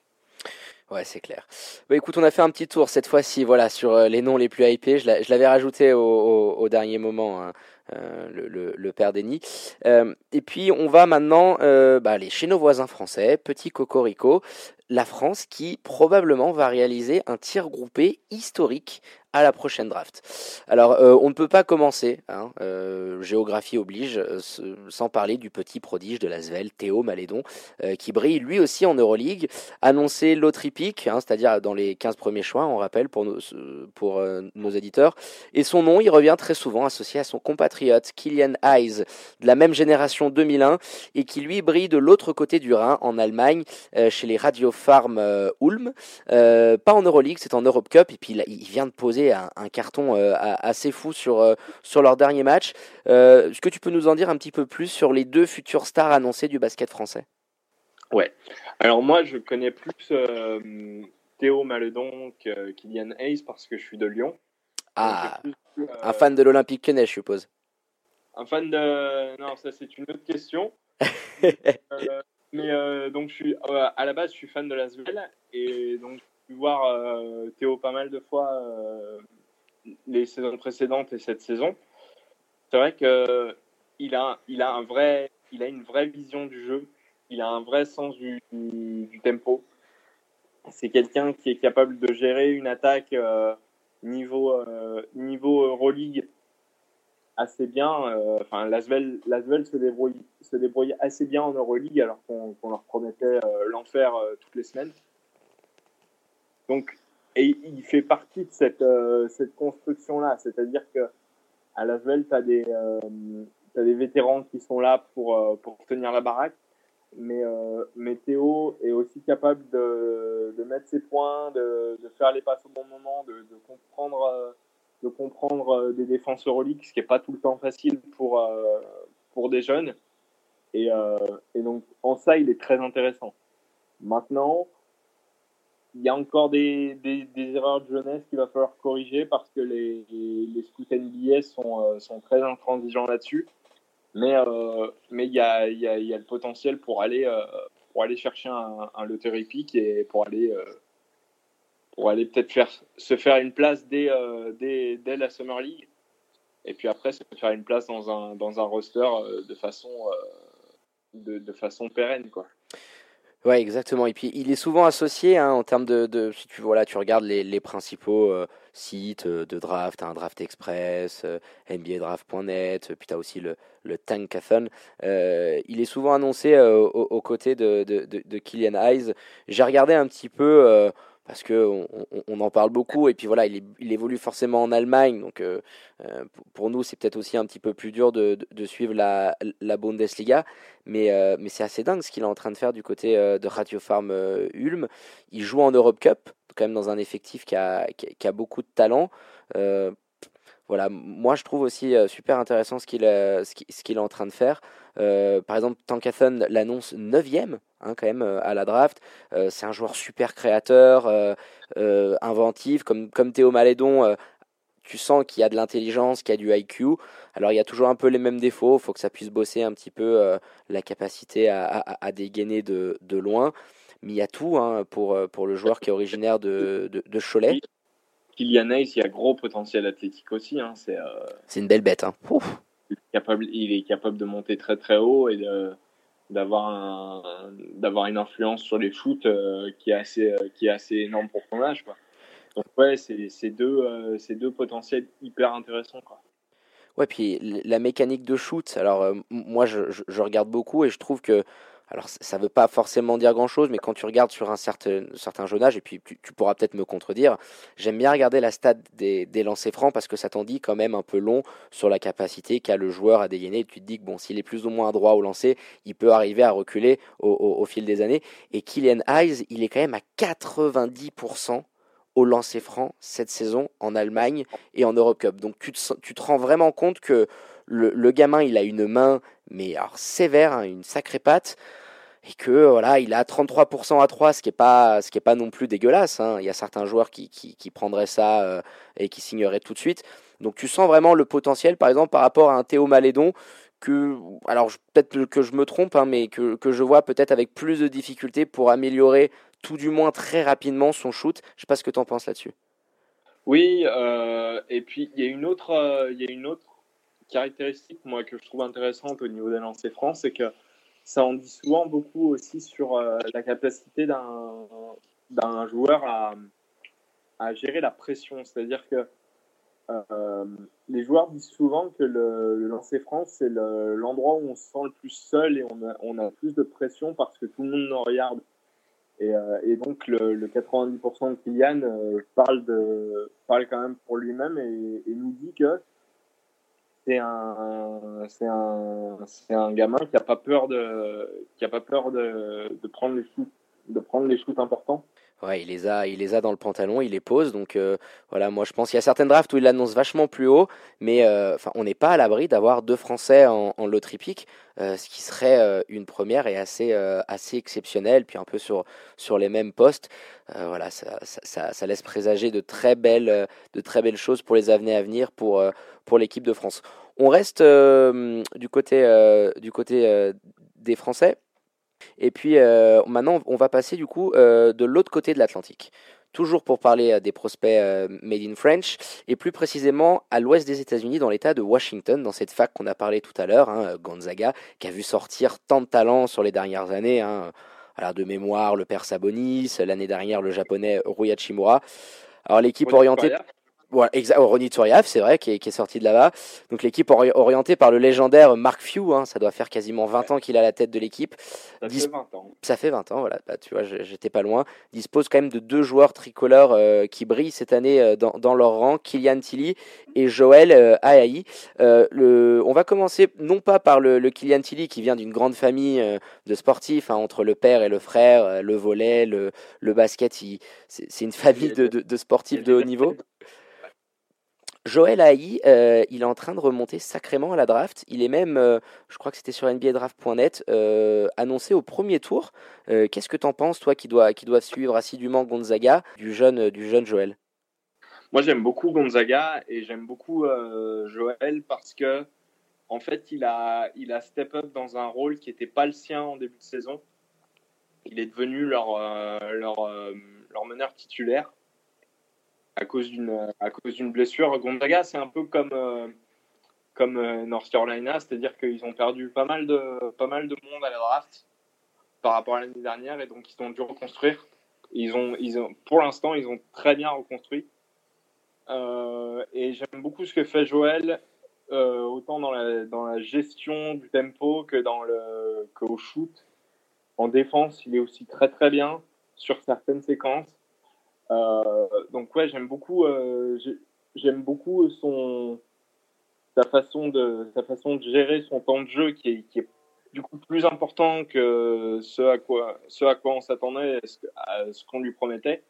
Ouais, c'est clair. Bah, écoute, on a fait un petit tour cette fois-ci, voilà, sur euh, les noms les plus hypés. Je l'avais rajouté au, dernier moment, hein, euh, le, père Denis. et puis, on va maintenant bah, aller chez nos voisins français, petit cocorico, la France qui probablement va réaliser un tir groupé historique à la prochaine draft. Alors, euh, on ne peut pas commencer, hein, euh, géographie oblige, euh, sans parler du petit prodige de la Svel, Théo Malédon, qui brille lui aussi en Euroleague, annoncé l'autre hein, c'est-à-dire dans les 15 premiers choix, on rappelle pour nos, pour, nos éditeurs. Et son nom, il revient très souvent associé à son compatriote Kylian Hayes, de la même génération 2001, et qui lui brille de l'autre côté du Rhin, en Allemagne, chez les Radio Farm Ulm. pas en Euroleague, c'est en Europe Cup, et puis il vient de poser un, carton euh, assez fou sur, euh, sur leur dernier match. Euh, est-ce que tu peux nous en dire un petit peu plus sur les deux futures stars annoncées du basket français? Ouais. Alors moi, je connais plus Théo Maledon que Kylian Hayes parce que je suis de Lyon. Ah, un fan de l'Olympique Lyonnais, je suppose. Un fan de... Non, ça c'est une autre question. *laughs* mais donc je suis à la base, je suis fan de la Svel et donc pu voir euh, Théo pas mal de fois euh, les saisons précédentes et cette saison. C'est vrai que il a, il a un vrai, il a une vraie vision du jeu. Il a un vrai sens du, du, tempo. C'est quelqu'un qui est capable de gérer une attaque euh, niveau niveau Euroleague assez bien. enfin, Lasvel, Lasvel se débrouille se débrouille assez bien en Euroleague alors qu'on leur promettait l'enfer toutes les semaines. Donc, et il fait partie de cette, euh, construction-là. C'est-à-dire que à Lasvel, tu as, des, euh, des vétérans qui sont là pour, euh, pour tenir la baraque. Mais, mais Théo est aussi capable de, de mettre ses points, de, de, faire les passes au bon moment, de, de comprendre, de comprendre des défenses Euroleague, ce qui n'est pas tout le temps facile pour, pour des jeunes. Et, et donc, en ça, il est très intéressant. Maintenant, il y a encore des, des, erreurs de jeunesse qu'il va falloir corriger parce que les, les, scouts NBA sont, sont très intransigeants là-dessus. Mais mais il y a, y, y a le potentiel pour aller, pour aller chercher un, un lottery pick et pour aller pour aller peut-être faire, se faire une place dès, euh, dès, dès, la Summer League. Et puis après, se faire une place dans un, dans un roster euh, de, façon, euh, de, de, façon pérenne. Quoi. Ouais, exactement. Et puis, il est souvent associé hein, en termes de, Si tu, voilà, tu regardes les, principaux sites de draft, un Draft Express, NBADraft.net, puis tu as aussi le, le Tankathon. il est souvent annoncé aux, côtés de, de, de, Killian Hayes. J'ai regardé un petit peu parce que on, en parle beaucoup et puis voilà il, évolue forcément en Allemagne donc euh, euh, pour nous c'est peut-être aussi un petit peu plus dur de, suivre la, Bundesliga mais, euh, mais c'est assez dingue ce qu'il est en train de faire du côté de Radio Farm Ulm. Il joue en Europe Cup quand même dans un effectif qui a, beaucoup de talent. Voilà moi je trouve aussi super intéressant ce qu'il est en train de faire par exemple Tankathon l'annonce 9ème Hein, quand même euh, à la draft. Euh, c'est un joueur super créateur, euh, inventif, comme, comme Théo Malédon tu sens qu'il y a de l'intelligence, qu'il y a du IQ. Alors il y a toujours un peu les mêmes défauts, il faut que ça puisse bosser un petit peu la capacité à, à, dégainer de, de, loin. Mais il y a tout hein, pour, pour le joueur qui est originaire de, de, de Cholet. Kylian Hayes, il y a gros potentiel athlétique aussi. Hein, c'est une belle bête. Hein. Il, est capable, il est capable de monter très très haut et d'avoir un, d'avoir une influence sur les foot euh, qui est assez euh, qui est assez énorme pour ton âge quoi. Donc ouais, c'est c'est deux euh, deux potentiels hyper intéressants quoi. Ouais, puis la mécanique de shoot. Alors moi je, je, regarde beaucoup et je trouve que alors ça ne veut pas forcément dire grand-chose, mais quand tu regardes sur un certain, jeune âge, et puis tu, pourras peut-être me contredire, j'aime bien regarder la stat des, lancers francs parce que ça t'en dit quand même un peu long sur la capacité qu'a le joueur à dégainer. Et tu te dis que bon, s'il est plus ou moins droit au lancer, il peut arriver à reculer au, fil des années. Et Kylian Hayes, il est quand même à 90% au lancer franc cette saison en Allemagne et en Europe Cup. Donc tu te rends vraiment compte que le, le, gamin, il a une main, mais sévère, hein, une sacrée patte, et que voilà, il a 33% à 3, ce qui est pas, ce pas non plus dégueulasse. Hein. Il y a certains joueurs qui, qui, prendraient ça euh, et qui signeraient tout de suite. Donc tu sens vraiment le potentiel, par exemple, par rapport à un Théo Malédon, que, alors peut-être que je me trompe, hein, mais que, que je vois peut-être avec plus de difficultés pour améliorer tout du moins très rapidement son shoot. Je sais pas ce que tu en penses là-dessus. Oui, euh, et puis il y a une autre, euh, il y a une autre caractéristique moi que je trouve intéressante au niveau des lancers francs, c'est que ça en dit souvent beaucoup aussi sur euh, la capacité d'un joueur à, à gérer la pression. C'est-à-dire que euh, les joueurs disent souvent que le, le lancer franc, c'est l'endroit où on se sent le plus seul et on a, on a plus de pression parce que tout le monde nous regarde. Et, euh, et donc le, le 90% de Kylian parle, de, parle quand même pour lui-même et, nous dit que c'est un, c'est un, c'est un gamin qui a pas peur de, qui a pas peur de, de prendre les shoots, de prendre les shoots importants. Ouais, il les a, il les a dans le pantalon, il les pose. Donc euh, voilà, moi je pense qu'il y a certaines drafts où il l'annonce vachement plus haut, mais euh, on n'est pas à l'abri d'avoir deux Français en, en loterie pick, euh, ce qui serait une première et assez assez exceptionnel. Puis un peu sur sur les mêmes postes, voilà, ça, ça, ça, laisse présager de très belles de très belles choses pour les années à venir pour pour l'équipe de France. On reste du côté du côté des Français. Et puis euh, maintenant, on va passer du coup euh, de l'autre côté de l'Atlantique. Toujours pour parler euh, des prospects made in French, et plus précisément à l'ouest des États-Unis, dans l'État de Washington, dans cette fac qu'on a parlé tout à l'heure, hein, Gonzaga, qui a vu sortir tant de talents sur les dernières années. Hein. Alors de mémoire, le père Sabonis, l'année dernière le japonais Rui Hachimura. Alors l'équipe orientée. Voilà, exact. Oh, Ronny Turiaf, c'est vrai, qui est, qui est, sorti de là-bas. Donc l'équipe orientée par le légendaire Mark Few, hein, ça doit faire quasiment 20 ans qu'il a la tête de l'équipe. Ça fait 20 ans. Ça fait 20 ans, voilà. Bah, tu vois, j'étais pas loin. Dispose quand même de deux joueurs tricolores euh, qui brillent cette année euh, dans, dans, leur rang, Kylian Tilly et Joël euh, euh, le, on va commencer non pas par le, le Kylian Tilly qui vient d'une grande famille de sportifs, hein, entre le père et le frère, le volet, le, le basket. C'est une famille de, de, de sportifs de haut niveau. Joël Haï, euh, il est en train de remonter sacrément à la draft. Il est même, euh, je crois que c'était sur NBADraft.net, euh, annoncé au premier tour. Qu'est-ce que tu en penses, toi, qui dois, suivre assidûment Gonzaga, du jeune, du Joël? Moi, j'aime beaucoup Gonzaga et j'aime beaucoup Joël parce que, en fait, il a, il a step up dans un rôle qui n'était pas le sien en début de saison. Il est devenu leur meneur titulaire à cause d'une blessure. Gonzaga, c'est un peu comme euh, comme euh, North Carolina, c'est-à-dire qu'ils ont perdu pas mal de pas mal de monde à la draft par rapport à l'année dernière et donc ils ont dû reconstruire. Ils ont ils ont pour l'instant ils ont très bien reconstruit. Euh, et j'aime beaucoup ce que fait Joël, autant dans la dans la gestion du tempo que dans le que au shoot. En défense, il est aussi très très bien sur certaines séquences. Euh, donc ouais, j'aime beaucoup, euh, j'aime beaucoup son sa façon de sa façon de gérer son temps de jeu qui est, qui est du coup plus important que ce à quoi ce à quoi on s'attendait, ce qu'on lui promettait.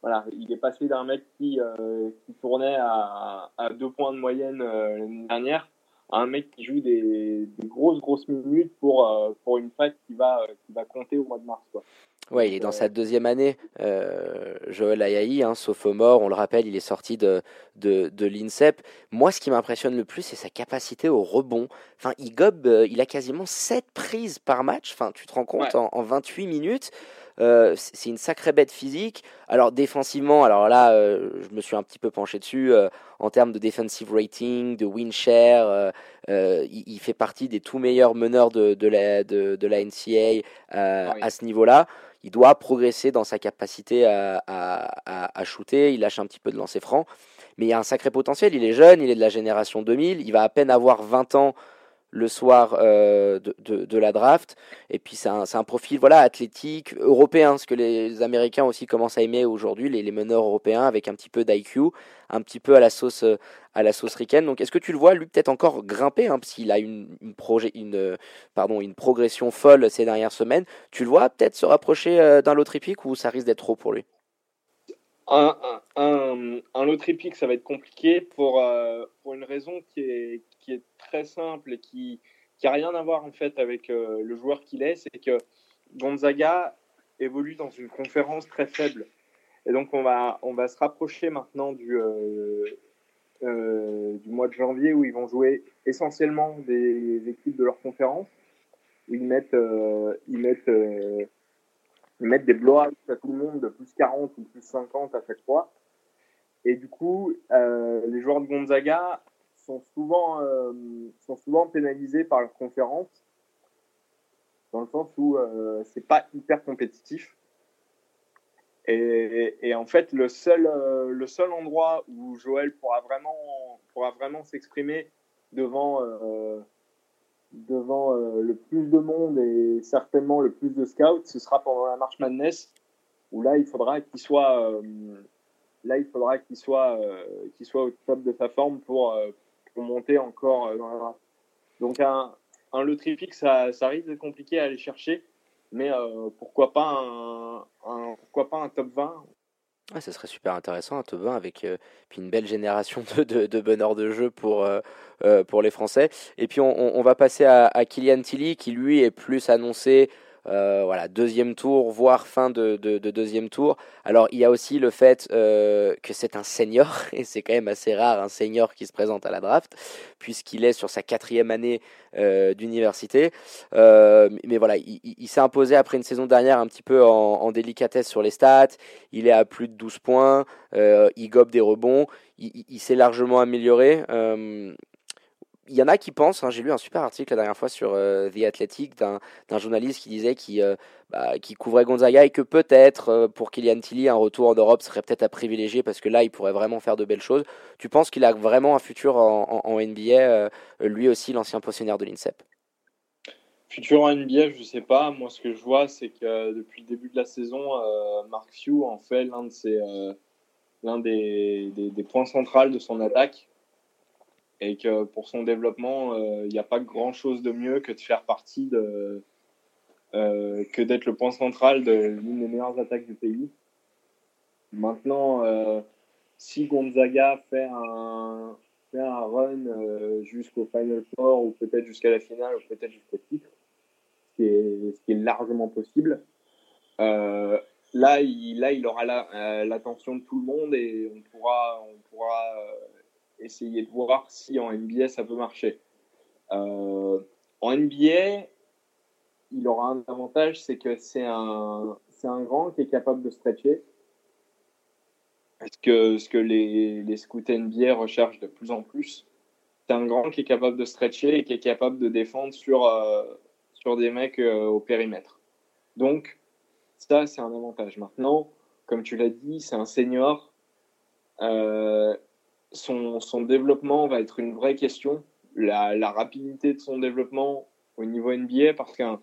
Voilà, il est passé d'un mec qui, euh, qui tournait à, à, deux points de moyenne l'année dernière à un mec qui joue des, des grosses grosses minutes pour pour une fête qui va qui va compter au mois de mars quoi. Ouais, il est dans sa deuxième année, euh, Joël Ayaï, hein, sophomore, on le rappelle, il est sorti de, de, de l'INSEP. Moi, ce qui m'impressionne le plus, c'est sa capacité au rebond. Enfin, il gobe, euh, il a quasiment 7 prises par match, enfin, tu te rends compte, en, en, 28 minutes. Euh, c'est une sacrée bête physique. Alors défensivement, alors là, euh, je me suis un petit peu penché dessus euh, en termes de defensive rating, de win share. Il, il, fait partie des tout meilleurs meneurs de, de, la, de, de la NCA ah à ce niveau-là il doit progresser dans sa capacité à, à, shooter. Il lâche un petit peu de lancer franc. Mais il y a un sacré potentiel. Il est jeune, il est de la génération 2000. Il va à peine avoir 20 ans le soir euh, de, de, la draft. Et puis c'est un, un, profil voilà athlétique, européen, ce que les Américains aussi commencent à aimer aujourd'hui, les, les, meneurs européens avec un petit peu d'IQ, un petit peu à la sauce à la sauce ricaine. Donc est-ce que tu le vois lui peut-être encore grimper, hein, qu'il a une, une, une, pardon, une progression folle ces dernières semaines? Tu le vois peut-être se rapprocher euh, d'un lot épique ou ça risque d'être trop pour lui? Un, un, un, autre épique, ça va être compliqué pour, euh, pour une raison qui est, qui est très simple et qui n'a rien à voir en fait avec euh, le joueur qu'il est, c'est que Gonzaga évolue dans une conférence très faible. Et donc on va, on va se rapprocher maintenant du, euh, du mois de janvier où ils vont jouer essentiellement des équipes de leur conférence. Ils mettent, ils mettent, mettent des blowouts à tout le monde de plus 40 ou plus 50 à chaque fois. Et du coup, les joueurs de Gonzaga sont souvent, euh, sont souvent pénalisés par leur conférence, dans le sens où euh, c'est pas hyper compétitif. Et, et, en fait, le seul, euh, le seul endroit où Joël pourra vraiment, pourra vraiment s'exprimer devant, euh, devant euh, le plus de monde et certainement le plus de scouts, ce sera pendant la March Madness, où là, il faudra qu'il soit, faudra qu'il soit, au top de sa forme pour, monter encore euh, dans la draft. Donc un, un loterie ça, ça risque d'être compliqué à aller chercher, mais euh, pourquoi, pas un, pourquoi pas un top 20 ça serait super intéressant un top 20 avec euh, une belle génération *laughs* de, de, de de jeu pour, euh, euh, pour les Français. Et puis on, on va passer à, à Kylian Tilly qui lui est plus annoncé euh, voilà, deuxième tour, voire fin de, de, de, deuxième tour. Alors il y a aussi le fait euh, que c'est un senior, *laughs* et c'est quand même assez rare un senior qui se présente à la draft, puisqu'il est sur sa quatrième année euh, d'université. Mais voilà, il, s'est imposé après une saison dernière un petit peu en, délicatesse sur les stats. Il est à plus de 12 points, il gobe des rebonds, il s'est largement amélioré. Il y en a qui pensent, hein, j'ai lu un super article la dernière fois sur euh, The Athletic d'un journaliste qui disait qui, euh, bah, couvrait Gonzaga et que peut-être euh, pour Kylian Tilly un retour en Europe serait peut-être à privilégier parce que là il pourrait vraiment faire de belles choses. Tu penses qu'il a vraiment un futur en, NBA, lui aussi l'ancien pensionnaire de l'INSEP? Futur en NBA, je sais pas. Moi ce que je vois c'est que depuis le début de la saison, Mark Few en fait l'un des, des, des points centraux de son attaque et que pour son développement, il euh, n'y a pas grand chose de mieux que de faire partie de, euh, que d'être le point central de l'une des meilleures attaques du pays. Maintenant, euh, si Gonzaga fait un, fait un run euh, jusqu'au Final Four ou peut-être jusqu'à la finale ou peut-être jusqu'au titre, ce qui est, largement possible, euh, là, il, là, il aura l'attention de tout le monde et on pourra, on pourra essayer de voir si en NBA ça peut marcher. en NBA, il aura un avantage, c'est que c'est un, c'est un grand qui est capable de stretcher. Ce que, ce que les, les scouts NBA recherchent de plus en plus, c'est un grand qui est capable de stretcher et qui est capable de défendre sur, euh, sur des mecs euh, au périmètre. Donc, ça, c'est un avantage. Maintenant, comme tu l'as dit, c'est un senior. Euh, son, son, développement va être une vraie question. La, la rapidité de son développement au niveau NBA, parce qu'un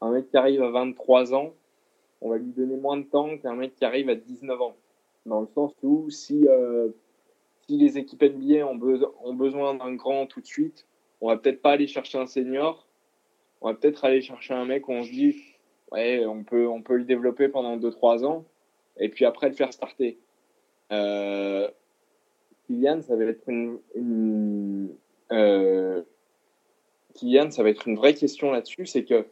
un mec qui arrive à 23 ans, on va lui donner moins de temps qu'un mec qui arrive à 19 ans. Dans le sens où si, euh, si les équipes NBA ont, ont besoin d'un grand tout de suite, on va peut-être pas aller chercher un senior, on va peut-être aller chercher un mec où on se dit ouais on peut on peut le développer pendant 2-3 ans et puis après le faire starter. Euh, Kylian, ça va être une, euh, Kylian, ça va être une vraie question là-dessus, c'est que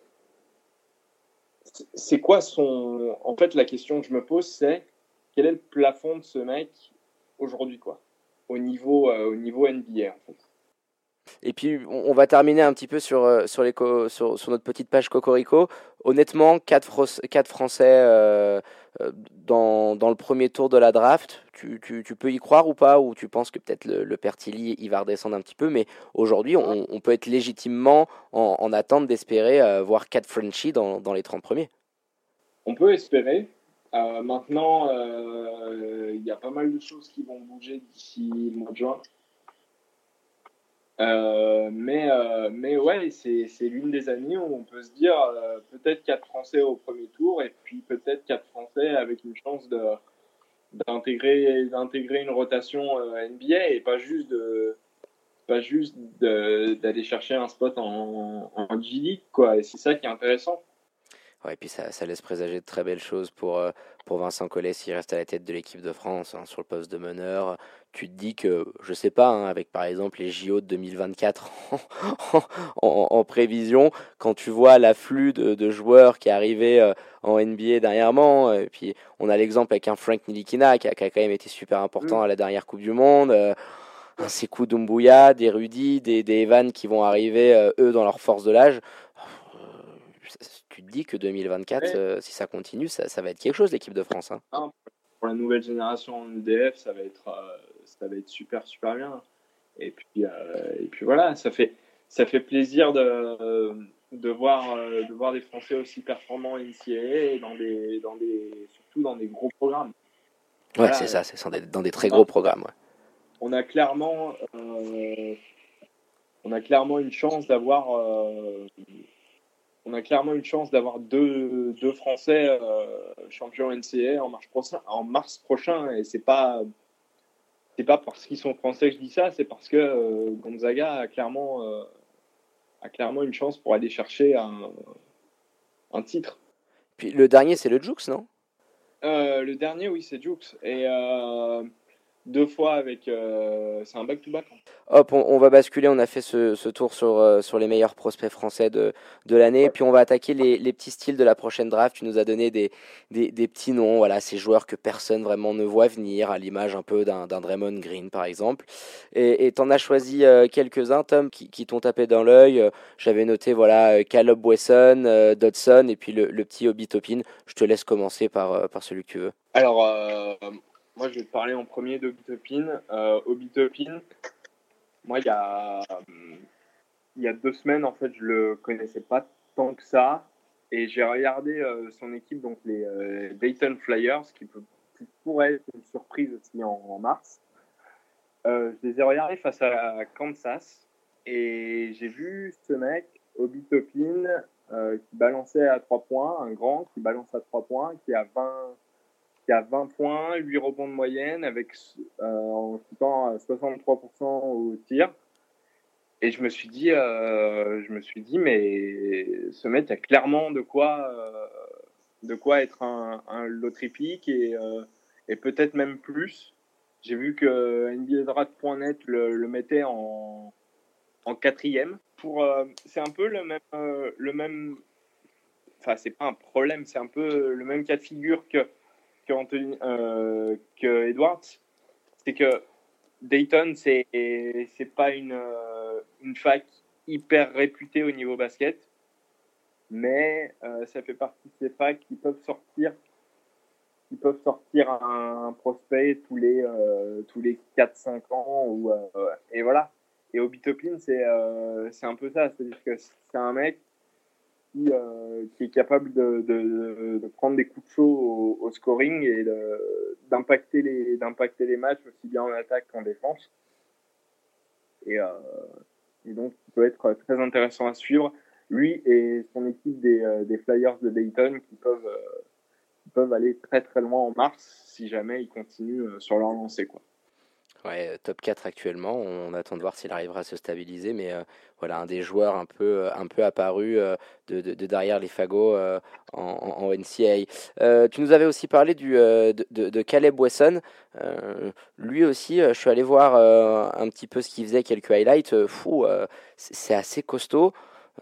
c'est quoi son. En fait, la question que je me pose, c'est quel est le plafond de ce mec aujourd'hui, quoi, au niveau, euh, au niveau NBA, en fait. Et puis, on va terminer un petit peu sur, euh, sur, les sur, sur, notre petite page Cocorico. Honnêtement, 4, quatre Français euh, dans, dans, le premier tour de la draft, tu, tu, tu, peux y croire ou pas? Ou tu penses que peut-être le, le Pertilly il va redescendre un petit peu? Mais aujourd'hui, on, on, peut être légitimement en, en attente d'espérer voir 4 Frenchies dans, dans les 30 premiers. On peut espérer. Euh, maintenant, euh, il y a pas mal de choses qui vont bouger d'ici le mois de juin. Euh, mais, mais ouais, c'est l'une des années où on peut se dire peut-être 4 Français au premier tour et puis peut-être 4 Français avec une chance d'intégrer une rotation NBA et pas juste de pas juste d'aller chercher un spot en, en G League quoi. Et c'est ça qui est intéressant et puis ça, ça, laisse présager de très belles choses pour, euh, pour Vincent Collet s'il reste à la tête de l'équipe de France hein, sur le poste de meneur. Tu te dis que, je sais pas, hein, avec par exemple les JO de 2024 *laughs* en, en, prévision, quand tu vois l'afflux de, de, joueurs qui arrivaient euh, en NBA dernièrement, et puis on a l'exemple avec un Frank Nilikina qui a, qui a, quand même été super important mm. à la dernière Coupe du Monde. Euh, un Sekou Doumbouya, des Rudy, des, des Evan qui vont arriver, eux, dans leur force de l'âge tu te dis que 2024, euh, si ça continue, ça, ça, va être quelque chose, l'équipe de France. Hein. pour la nouvelle génération en EDF, ça va être, euh, ça va être super, super bien. Et puis, euh, et puis voilà, ça fait, ça fait plaisir de, de, voir, de voir des Français aussi performants en et dans des, dans des, surtout dans des gros programmes. Ouais, c'est ça, c'est dans des très gros programmes. Ouais. On a clairement, on a clairement une chance d'avoir on a clairement une chance d'avoir deux, deux, Français euh, champions NCA en mars prochain, en mars prochain et c'est pas c'est pas parce qu'ils sont français que je dis ça, c'est parce que euh, Gonzaga a clairement euh, a clairement une chance pour aller chercher un, un titre. Puis le dernier c'est le Jux, non? Le dernier oui c'est Jux et deux fois avec. Euh, c'est un back-to-back. Hein. Hop, on, va basculer. On a fait ce, ce tour sur, euh, sur les meilleurs prospects français de, de l'année. Puis on va attaquer les, les, petits styles de la prochaine draft. Tu nous as donné des, des, des petits noms. Voilà, ces joueurs que personne vraiment ne voit venir, à l'image un peu d'un Draymond Green, par exemple. Et tu en as choisi euh, quelques-uns, Tom, qui, qui t'ont tapé dans l'œil. J'avais noté voilà, Caleb Wesson, Dodson et puis le, le petit Obi Topin. Je te laisse commencer par, par celui que tu veux. Alors, moi, je vais te parler en premier d'Obitopin. Euh, Obitopin, moi, il y, a, il y a deux semaines, en fait, je le connaissais pas tant que ça. Et j'ai regardé euh, son équipe, donc les euh, Dayton Flyers, qui, peut, pourrait être une surprise aussi en, mars. Euh, je les ai regardés face à Kansas. Et j'ai vu ce mec, Obitopin, qui balançait à trois points, un grand qui balance à trois points, qui a 20 qui a 20 points, 8 rebonds de moyenne, avec, euh, en shootant à 63% au tir. Et je me suis dit, euh, je me suis dit, mais ce mec a clairement de quoi, euh, de quoi être un, un loterie pick et, et peut-être même plus. J'ai vu que NBADraft.net le, mettait en, en quatrième. Pour, c'est un peu le même, le même. Enfin, c'est pas un problème, c'est un peu le même cas de figure que que, Anthony, Edwards. C'est que Dayton, c'est c'est pas une, une fac hyper réputée au niveau basket mais euh, ça fait partie de ces facs qui peuvent sortir qui peuvent sortir un, prospect tous les euh, les 4 5 ans ou euh, et voilà et Obi Toppin c'est c'est un peu ça c'est-à-dire que c'est un mec qui, qui est capable de, prendre des coups de chaud au, scoring et d'impacter les les matchs aussi bien en attaque qu'en défense et, et donc il peut être très intéressant à suivre lui et son équipe des, euh, Flyers de Dayton qui peuvent, euh, peuvent aller très très loin en mars si jamais ils continuent euh, sur leur lancée. Quoi. Ouais, top 4 actuellement. On attend de voir s'il arrivera à se stabiliser, mais voilà, un des joueurs un peu, un peu apparu de, de, derrière les fagots en, en, tu nous avais aussi parlé de, Caleb Wesson. lui aussi, je suis allé voir un petit peu ce qu'il faisait, quelques highlights. fou, c'est assez costaud.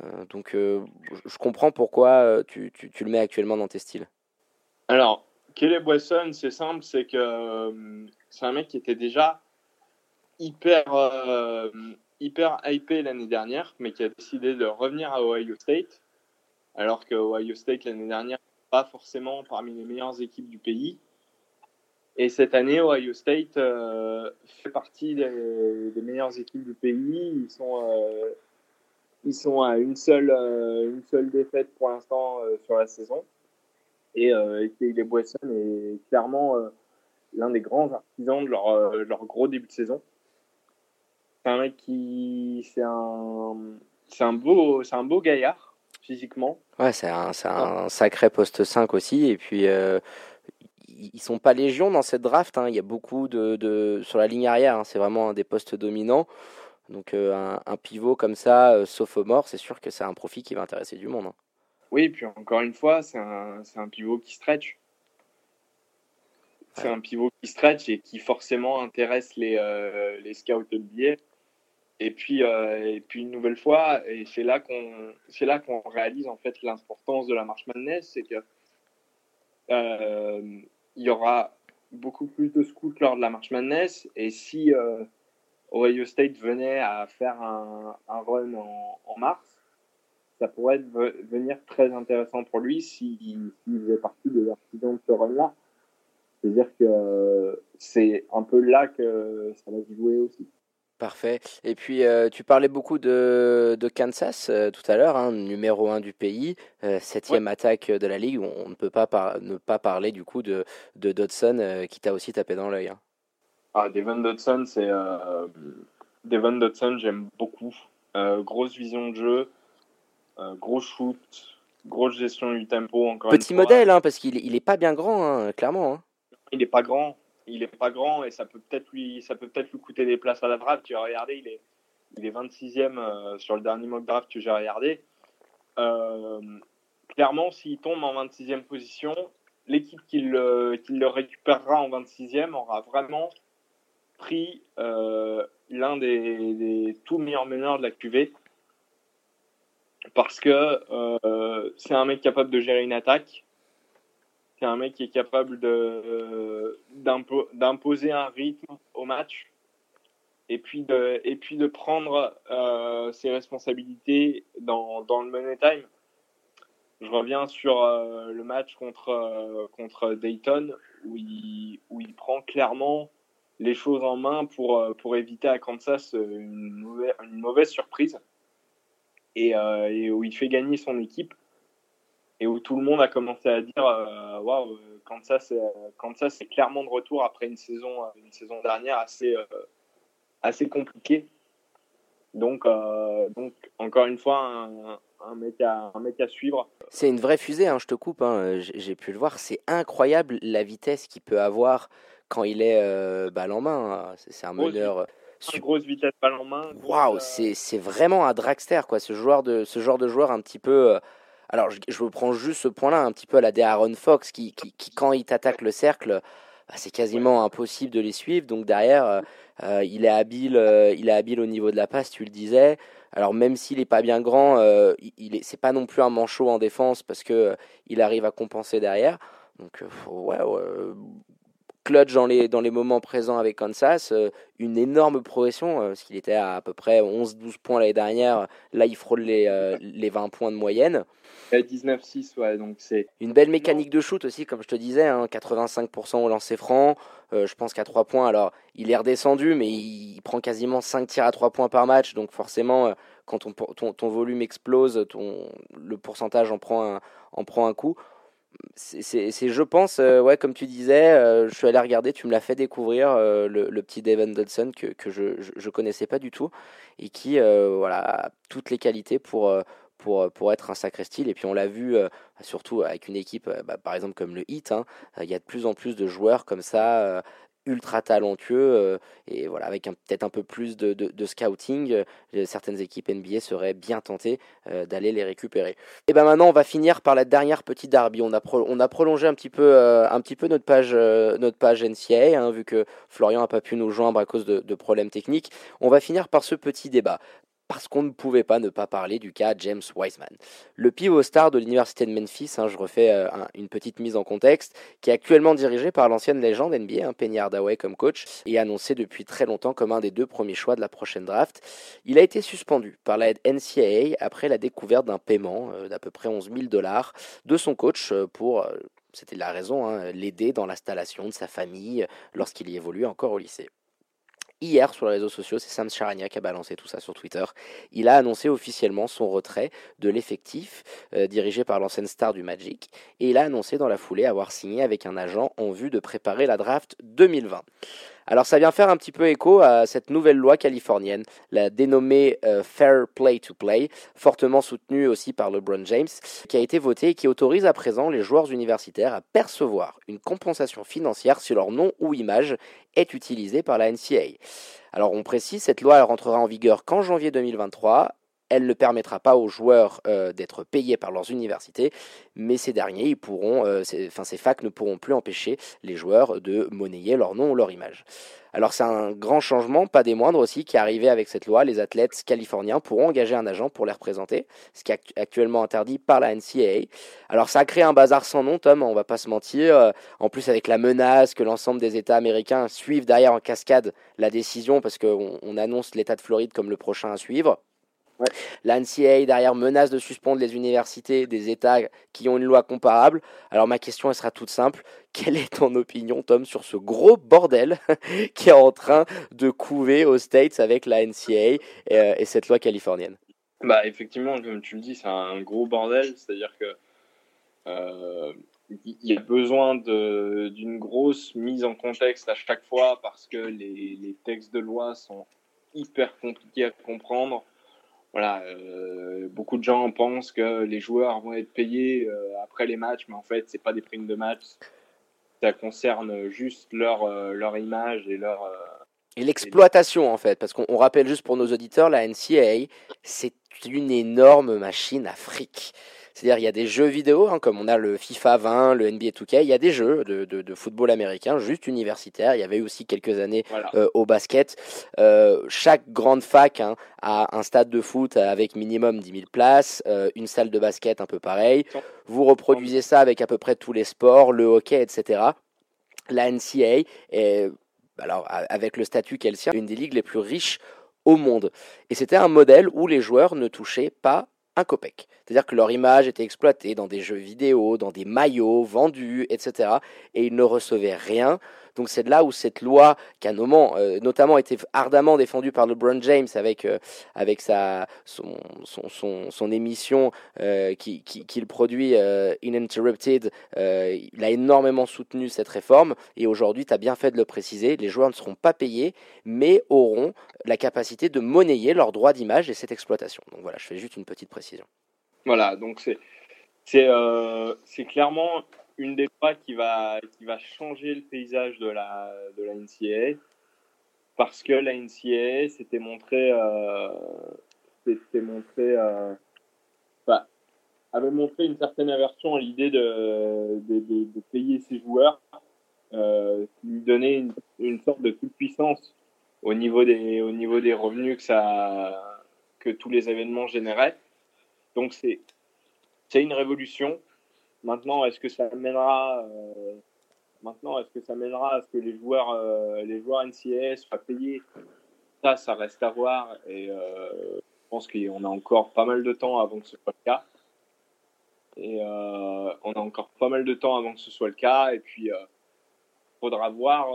Euh, donc euh, je comprends pourquoi euh, tu, tu, le mets actuellement dans tes styles. Alors, Caleb Wesson, c'est simple, c'est que c'est un mec qui était déjà hyper, hyper hypé l'année dernière, mais qui a décidé de revenir à Ohio State, alors que Ohio State l'année dernière pas forcément parmi les meilleures équipes du pays. Et cette année, Ohio State fait partie des, meilleures équipes du pays. Ils sont ils sont à une seule, euh, une seule défaite pour l'instant euh, sur la saison. Et euh, les Boisson est clairement l'un des grands artisans de leur, leur gros début de saison. C'est un mec qui. C'est un, c'est un, beau, c'est un beau gaillard, physiquement. Ouais, c'est un, un sacré poste 5 aussi. Et puis. Euh, ils sont pas légion dans cette draft. Hein. Il y a beaucoup de, de sur la ligne arrière. Hein. C'est vraiment un des postes dominants. Donc euh, un, pivot comme ça, euh, sophomore, c'est sûr que c'est un profit qui va intéresser du monde. Hein. Oui, puis encore une fois, c'est un, un, pivot qui stretch. C'est un pivot qui stretch et qui forcément intéresse les, euh, les scouts NBA. Et puis, et puis une nouvelle fois, et c'est là qu'on c'est là qu'on réalise en fait l'importance de la marche Madness, c'est que il y aura beaucoup plus de scouts lors de la marche Madness, et si Ohio State venait à faire un, run en, mars, ça pourrait devenir très intéressant pour lui s'il faisait partie de l'artisan de ce run-là. C'est-à-dire que c'est un peu là que ça va se jouer aussi. Parfait. Et puis, euh, tu parlais beaucoup de, Kansas euh, tout à l'heure, hein, numéro 1 du pays, euh, septième attaque de la ligue. On ne peut pas ne pas parler du coup de, de Dodson qui t'a aussi tapé dans l'œil. Hein. Ah, Devon Dodson, c'est euh, Devon Dodson, j'aime beaucoup. Euh, grosse vision de jeu, euh, gros shoot, grosse gestion du tempo. Encore Petit modèle, hein, parce qu'il il est pas bien grand, hein, clairement. Il est pas grand, il est pas grand et ça peut peut-être lui, ça peut peut-être lui coûter des places à la draft. Tu as regardé, il est, il est 26e sur le dernier mock draft que j'ai regardé. clairement, s'il tombe en 26e position, l'équipe qui le, qui le récupérera en 26e aura vraiment pris euh, l'un des, tout meilleurs meneurs de la QV parce que euh, c'est un mec capable de gérer une attaque, c'est un mec qui est capable de d'imposer un rythme au match et puis de prendre euh, ses responsabilités dans, le money time. Je reviens sur le match contre Dayton où il prend clairement les choses en main pour, euh, éviter à Kansas euh, une mauvaise, surprise euh, et, où il fait gagner son équipe et où tout le monde a commencé à dire waouh Kansas, Kansas est clairement de retour après une saison, une saison dernière assez, assez compliquée. Donc, donc, encore une fois, un, un, mec, à, un mec à suivre. C'est une vraie fusée, hein, je te coupe, hein, j'ai pu le voir. C'est incroyable la vitesse qu'il peut avoir quand il est euh, balle en main. Hein. C'est un meneur. Euh, une grosse vitesse balle en main. Waouh, c'est vraiment un dragster, quoi. Ce, joueur de, ce genre de joueur un petit peu. Euh, alors, je, je prends juste ce point-là, un petit peu à la Aaron Fox, qui, qui, qui quand il t'attaque le cercle, bah, c'est quasiment impossible de les suivre. Donc derrière, il est habile, il est habile au niveau de la passe, tu le disais. Alors même s'il n'est pas bien grand, il est, c'est pas non plus un manchot en défense parce que il arrive à compenser derrière. Donc ouais, ouais clutch dans les, dans les moments présents avec Kansas, euh, une énorme progression, euh, parce qu'il était à à peu près 11-12 points l'année dernière, là il frôle les, euh, les 20 points de moyenne. 19-6, ouais, donc c'est... Une belle mécanique de shoot aussi, comme je te disais, 85% hein, au lancer franc, je pense qu'à 3 points, alors il est redescendu, mais il, prend quasiment 5 tirs à 3 points par match, donc forcément, quand ton, ton, ton, volume explose, ton, le pourcentage en prend en prend un coup. C'est, je pense, euh, ouais, comme tu disais, euh, je suis allé regarder, tu me l'as fait découvrir, euh, le, petit Devin Dodson que, que je ne connaissais pas du tout et qui voilà, a toutes les qualités pour, pour, pour être un sacré style. Et puis on l'a vu surtout avec une équipe, bah, par exemple comme le Heat, hein, il y a de plus en plus de joueurs comme ça ultra talentueux euh, et voilà avec peut-être un peu plus de, de, scouting euh, certaines équipes NBA seraient bien tentées euh, d'aller les récupérer. Et ben maintenant on va finir par la dernière petite derby. On a on a prolongé un petit peu un petit peu notre page notre page NCA hein, vu que Florian a pas pu nous joindre à cause de problèmes techniques. On va finir par ce petit débat parce qu'on ne pouvait pas ne pas parler du cas James Wiseman. Le pivot star de l'université de Memphis, hein, je refais euh, une petite mise en contexte, qui est actuellement dirigé par l'ancienne légende NBA, hein, Penny Hardaway comme coach, et annoncé depuis très longtemps comme un des deux premiers choix de la prochaine draft. Il a été suspendu par la NCAA après la découverte d'un paiement euh, d'à peu près 11 000 dollars de son coach euh, pour c'était la raison, hein, l'aider dans l'installation de sa famille lorsqu'il y évoluait encore au lycée. Hier, sur les réseaux sociaux, c'est Sam Charania qui a balancé tout ça sur Twitter. Il a annoncé officiellement son retrait de l'effectif euh, dirigé par l'ancienne star du Magic. Et il a annoncé dans la foulée avoir signé avec un agent en vue de préparer la draft 2020. Alors ça vient faire un petit peu écho à cette nouvelle loi californienne, la dénommée euh, Fair Play to Play, fortement soutenue aussi par LeBron James, qui a été votée et qui autorise à présent les joueurs universitaires à percevoir une compensation financière si leur nom ou image est utilisé par la NCAA. Alors on précise, cette loi rentrera en vigueur qu'en janvier 2023 elle ne permettra pas aux joueurs euh, d'être payés par leurs universités, mais ces derniers, euh, ces facs ne pourront plus empêcher les joueurs de monnayer leur nom ou leur image. Alors c'est un grand changement, pas des moindres aussi, qui est arrivé avec cette loi. Les athlètes californiens pourront engager un agent pour les représenter, ce qui est actuellement interdit par la NCAA. Alors ça a créé un bazar sans nom, Tom, on va pas se mentir. En plus avec la menace que l'ensemble des États américains suivent derrière en cascade la décision, parce qu'on annonce l'État de Floride comme le prochain à suivre. Ouais. La NCAA derrière menace de suspendre les universités des États qui ont une loi comparable. Alors ma question elle sera toute simple. Quelle est ton opinion, Tom, sur ce gros bordel *laughs* qui est en train de couver aux States avec la NCAA euh, et, cette loi californienne? Bah effectivement, comme tu le dis, c'est un gros bordel. C'est-à-dire que euh, il y a besoin d'une grosse mise en contexte à chaque fois parce que les, les textes de loi sont hyper compliqués à comprendre voilà, euh, beaucoup de gens pensent que les joueurs vont être payés euh, après les matchs, mais en fait, c'est pas des primes de match. Ça concerne juste leur, euh, leur image et leur. et l'exploitation, en fait, parce qu'on rappelle juste pour nos auditeurs, la NCAA, c'est une énorme machine à fric. C'est-à-dire, il y a des jeux vidéo, hein, comme on a le FIFA 20, le NBA 2K, il y a des jeux de, de, football américain, juste universitaire. Il y avait aussi quelques années euh, au basket. Euh, chaque grande fac hein, a un stade de foot avec minimum 10 000 places, euh, une salle de basket un peu pareil. Vous reproduisez ça avec à peu près tous les sports, le hockey, etc. La NCAA est, alors, avec le statut qu'elle sert, une des ligues les plus riches au monde. Et c'était un modèle où les joueurs ne touchaient pas un copec. C'est-à-dire que leur image était exploitée dans des jeux vidéo, dans des maillots vendus, etc. Et ils ne recevaient rien. Donc c'est là où cette loi, qui a euh, notamment été ardemment défendue par LeBron James avec, euh, avec sa, son, son, son, émission euh, qu'il qui, produit Uninterrupted, il a énormément soutenu cette réforme. Et aujourd'hui, tu as bien fait de le préciser, les joueurs ne seront pas payés, mais auront la capacité de monnayer leurs droits d'image et cette exploitation. Donc voilà, je fais juste une petite précision. Voilà, donc c'est c'est euh, clairement une des lois qui va qui va changer le paysage de la de la NCAA parce que la NCAA s'était montré euh, s'était montré euh, avait montré une certaine aversion à l'idée de, de, de, payer ses joueurs lui donner une, sorte de toute puissance au niveau des, au niveau des revenus que, ça, que tous les événements généraient. Donc c'est une révolution. Maintenant, est-ce que ça mènera Maintenant, est-ce que ça mènera à ce que les joueurs, euh, les joueurs NCAA soient payés? Ça, ça reste à voir. Et euh, je pense qu'on a encore pas mal de temps avant que ce soit le cas. Et euh, on a encore pas mal de temps avant que ce soit le cas. Et puis, faudra voir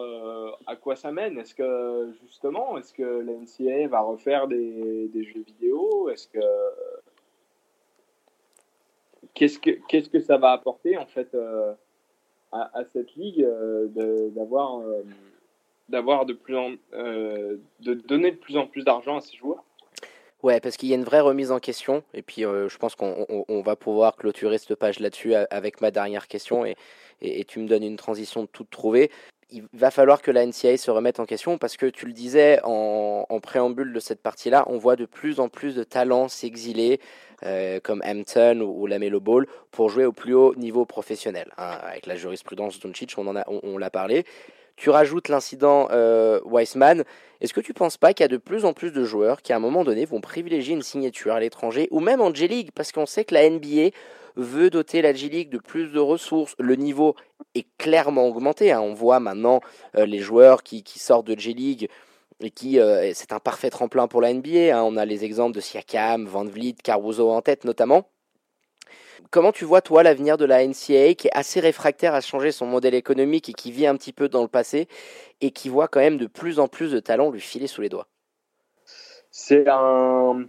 à quoi ça mène. Est-ce que, justement, est-ce que la NCAA va refaire des, des jeux vidéo? Est-ce que. Qu'est-ce que, qu'est-ce que ça va apporter, en fait à, cette ligue euh, d'avoir euh, d'avoir de plus en, euh, de donner de plus en plus d'argent à ses joueurs? Ouais, parce qu'il y a une vraie remise en question, et puis je pense qu'on on, va pouvoir clôturer cette page là-dessus avec ma dernière question, et, et, tu me donnes une transition de toute trouvée. Il va falloir que la NCAA se remette en question, parce que tu le disais en, préambule de cette partie-là, on voit de plus en plus de talents s'exiler, euh, comme Hampton ou, la Melo Ball pour jouer au plus haut niveau professionnel. Hein, avec la jurisprudence Doncic, on en a, on, l'a parlé. Tu rajoutes l'incident euh, Weissman. Est-ce que tu ne penses pas qu'il y a de plus en plus de joueurs qui, à un moment donné, vont privilégier une signature à l'étranger ou même en G-League Parce qu'on sait que la NBA veut doter la G-League de plus de ressources. Le niveau est clairement augmenté. Hein. On voit maintenant euh, les joueurs qui, sortent de G-League et qui euh, c'est un parfait tremplin pour la NBA. Hein. On a les exemples de Siakam, Van Vliet, Caruso en tête notamment. Comment tu vois toi l'avenir de la NCAA qui est assez réfractaire à changer son modèle économique et qui vit un petit peu dans le passé et qui voit quand même de plus en plus de talents lui filer sous les doigts? C'est un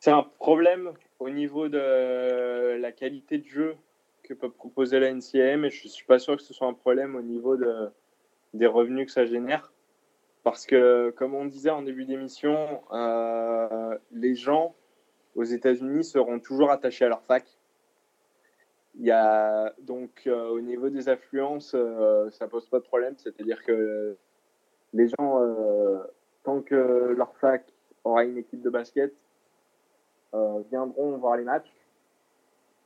c'est un problème au niveau de la qualité de jeu que peut proposer la NCAA, mais je suis pas sûr que ce soit un problème au niveau de, des revenus que ça génère. Parce que, comme on disait en début d'émission, euh, les gens aux États-Unis seront toujours attachés à leur fac. Il y a donc euh, au niveau des affluences, euh, ça pose pas de problème. C'est-à-dire que les gens, tant que leur fac aura une équipe de basket, viendront voir les matchs.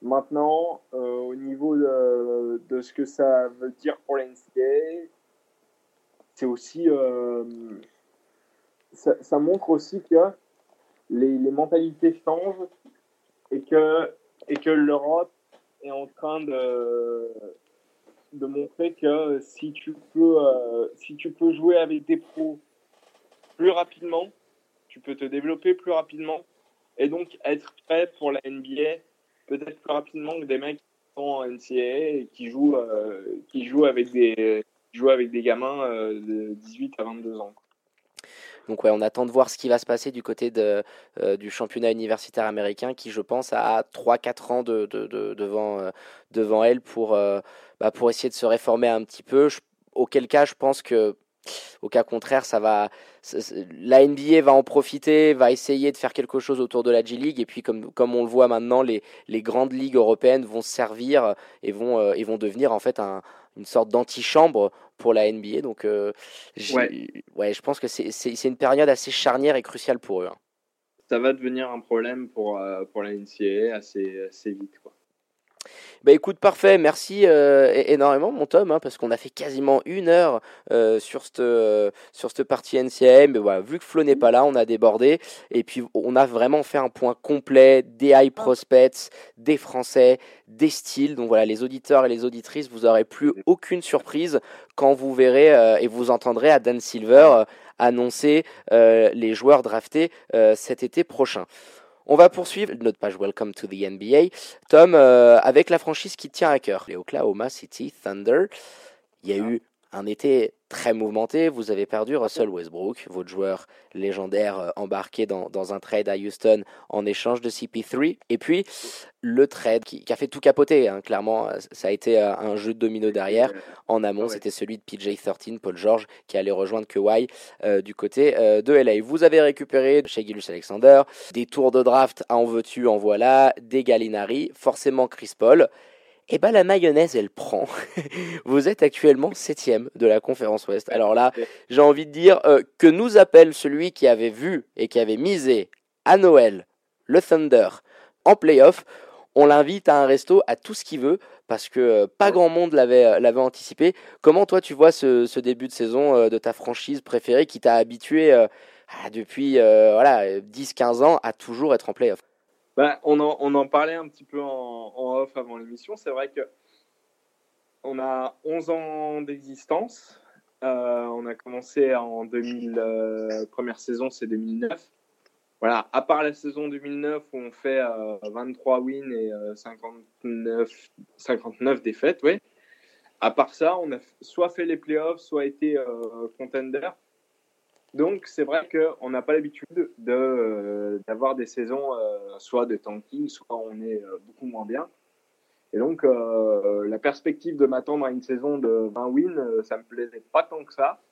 Maintenant, au niveau de, ce que ça veut dire pour l'NCA, c'est aussi euh, ça, montre aussi que les, mentalités changent et que et que l'Europe est en train de de montrer que si tu peux euh, si tu peux jouer avec des pros plus rapidement, tu peux te développer plus rapidement et donc être prêt pour la NBA peut-être plus rapidement que des mecs qui sont en NCAA et qui jouent euh, qui jouent avec des jouer avec des gamins euh, de 18 à 22 ans. Donc ouais, on attend de voir ce qui va se passer du côté de, euh, du championnat universitaire américain qui, je pense, a 3-4 ans de, de, devant, devant elle pour, bah, pour essayer de se réformer un petit peu. auquel cas, je pense que au cas contraire, ça va, la NBA va en profiter, va essayer de faire quelque chose autour de la G League, et puis comme, comme on le voit maintenant, les, les grandes ligues européennes vont se servir et vont, et vont devenir en fait un, une sorte d'antichambre pour la NBA. Donc, euh, ouais. je pense que c'est une période assez charnière et cruciale pour eux. Hein. Ça va devenir un problème pour, euh, pour la NCAA assez, assez vite. Quoi. Bah écoute, parfait, merci euh, énormément mon Tom, hein, parce qu'on a fait quasiment une heure euh, sur cette euh, sur cette partie NCM. Mais voilà, vu que Flo n'est pas là, on a débordé et puis on a vraiment fait un point complet des high prospects, des Français, des styles. Donc voilà, les auditeurs et les auditrices, vous aurez plus aucune surprise quand vous verrez et vous entendrez à Dan Silver annoncer les joueurs draftés cet été prochain. On va poursuivre notre page Welcome to the NBA. Tom, euh, avec la franchise qui tient à cœur, les Oklahoma City Thunder. Il y a eu un été très mouvementé. Vous avez perdu Russell Westbrook, votre joueur légendaire euh, embarqué dans, un trade à Houston en échange de CP3. Et puis le trade qui, a fait tout capoter. Hein. Clairement, euh, ça a été euh, un jeu de domino derrière. En amont, c'était celui de PJ13, Paul George, qui allait rejoindre Kawhi du côté de LA. Vous avez récupéré chez Gilus Alexander des tours de draft en veux-tu, en voilà, des Gallinari, forcément Chris Paul eh ben la mayonnaise, elle prend. *laughs* Vous êtes actuellement septième de la conférence Ouest. Alors là, j'ai envie de dire euh, que nous appelle celui qui avait vu et qui avait misé à Noël le Thunder en playoff. On l'invite à un resto, à tout ce qu'il veut, parce que pas grand monde l'avait l'avait anticipé. Comment toi tu vois ce, début de saison de ta franchise préférée qui t'a habitué depuis voilà 10-15 ans à toujours être en playoff? Bah, on, en, on en parlait un petit peu en, off avant l'émission. C'est vrai que on a 11 ans d'existence. on a commencé en 2000, première saison, c'est 2009 voilà, à part la saison 2009 où on fait 23 euh, wins et 59, euh, 59 défaites, ouais. À part ça, on a soit fait les playoffs, soit été euh, contender. Donc c'est vrai qu'on n'a pas l'habitude d'avoir des saisons soit de tanking, soit on est beaucoup moins bien. Et donc la perspective de m'attendre à une saison de 20 wins, ça me plaisait pas tant que ça.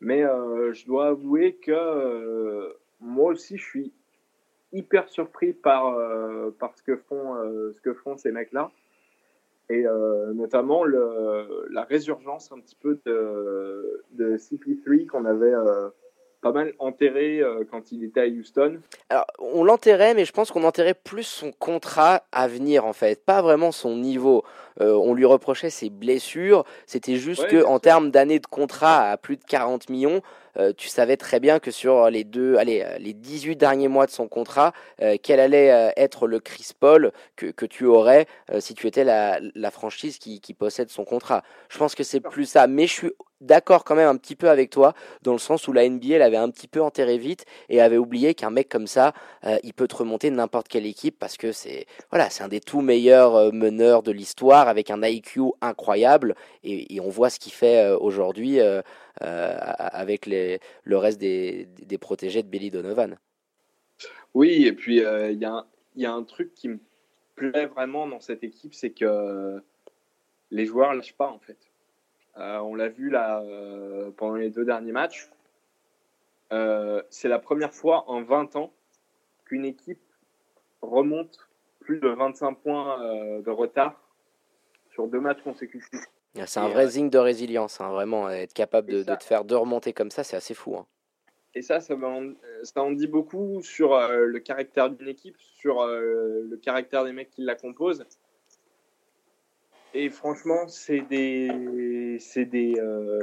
Mais je dois avouer que moi aussi, je suis hyper surpris par, euh, par ce, que font, euh, ce que font ces mecs-là. Et euh, notamment la résurgence un petit peu de, de CP3 qu'on avait pas mal enterré quand il était à Houston. Alors, on l'enterrait, mais je pense qu'on enterrait plus son contrat à venir, en fait, pas vraiment son niveau. on lui reprochait ses blessures, c'était juste qu'en que en termes d'années de contrat à plus de 40 millions, euh, tu savais très bien que sur les deux, allez, euh, les 18 derniers mois de son contrat, euh, quel allait être le Chris Paul que, que tu aurais si tu étais la, la franchise qui, qui, possède son contrat. Je pense que c'est plus ça. Mais je suis d'accord quand même un petit peu avec toi, dans le sens où la NBA l'avait un petit peu enterré vite et avait oublié qu'un mec comme ça, il peut te remonter n'importe quelle équipe parce que c'est voilà, c'est un des tout meilleurs meneurs de l'histoire avec un IQ incroyable et, on voit ce qu'il fait aujourd'hui euh, avec les, le reste des, protégés de Billy Donovan. Oui, et puis euh, il y, a, y, a un truc qui me plaît vraiment dans cette équipe, c'est que les joueurs lâchent pas en fait. Euh, on l'a vu là pendant les deux derniers matchs. c'est la première fois en 20 ans qu'une équipe remonte plus de 25 points de retard sur deux matchs consécutifs. C'est un vrai signe de résilience, hein, vraiment. Être capable de, te faire deux remonter comme ça, c'est assez fou. Hein. Et ça, ça en, ça en, dit beaucoup sur euh, le caractère d'une équipe, sur euh, le caractère des mecs qui la composent. Et franchement, c'est des, euh,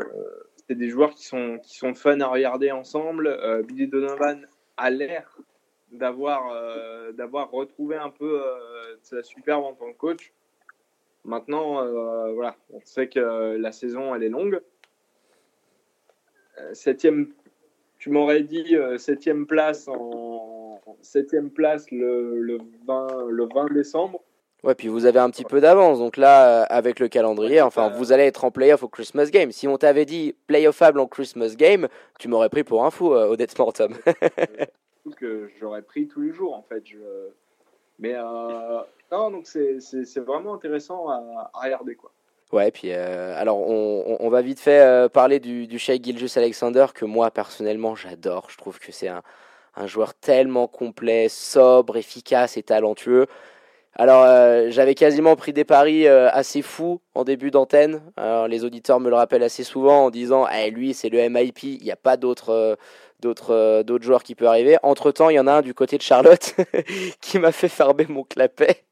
des joueurs qui sont, qui sont fun à regarder ensemble. Billy Donovan a l'air d'avoir, d'avoir retrouvé un peu sa superbe en tant que coach. Maintenant, euh, voilà, on sait que la saison, elle est longue. Euh, septième, tu m'aurais dit euh, septième place en septième place le, le, 20, le 20 décembre. Ouais, puis vous avez un petit peu d'avance. Donc là, avec le calendrier, enfin, vous allez être en playoff au Christmas Game. Si on t'avait dit playoffable en Christmas Game, tu m'aurais pris pour un fou, euh, Odette Mortem. *laughs* que j'aurais pris tous les jours, en fait. Je... Mais non, donc c'est vraiment intéressant à, regarder. Quoi. Ouais, puis euh, alors on, on, va vite fait euh, parler du, du Shea Gilgis Alexander que moi personnellement j'adore. Je trouve que c'est un, un, joueur tellement complet, sobre, efficace et talentueux. Alors euh, j'avais quasiment pris des paris assez fous en début d'antenne. Les auditeurs me le rappellent assez souvent en disant eh, lui c'est le MIP, il n'y a pas d'autres d'autres d'autres joueurs qui peuvent arriver. Entre temps, il y en a un du côté de Charlotte *laughs* qui m'a fait farber mon clapet.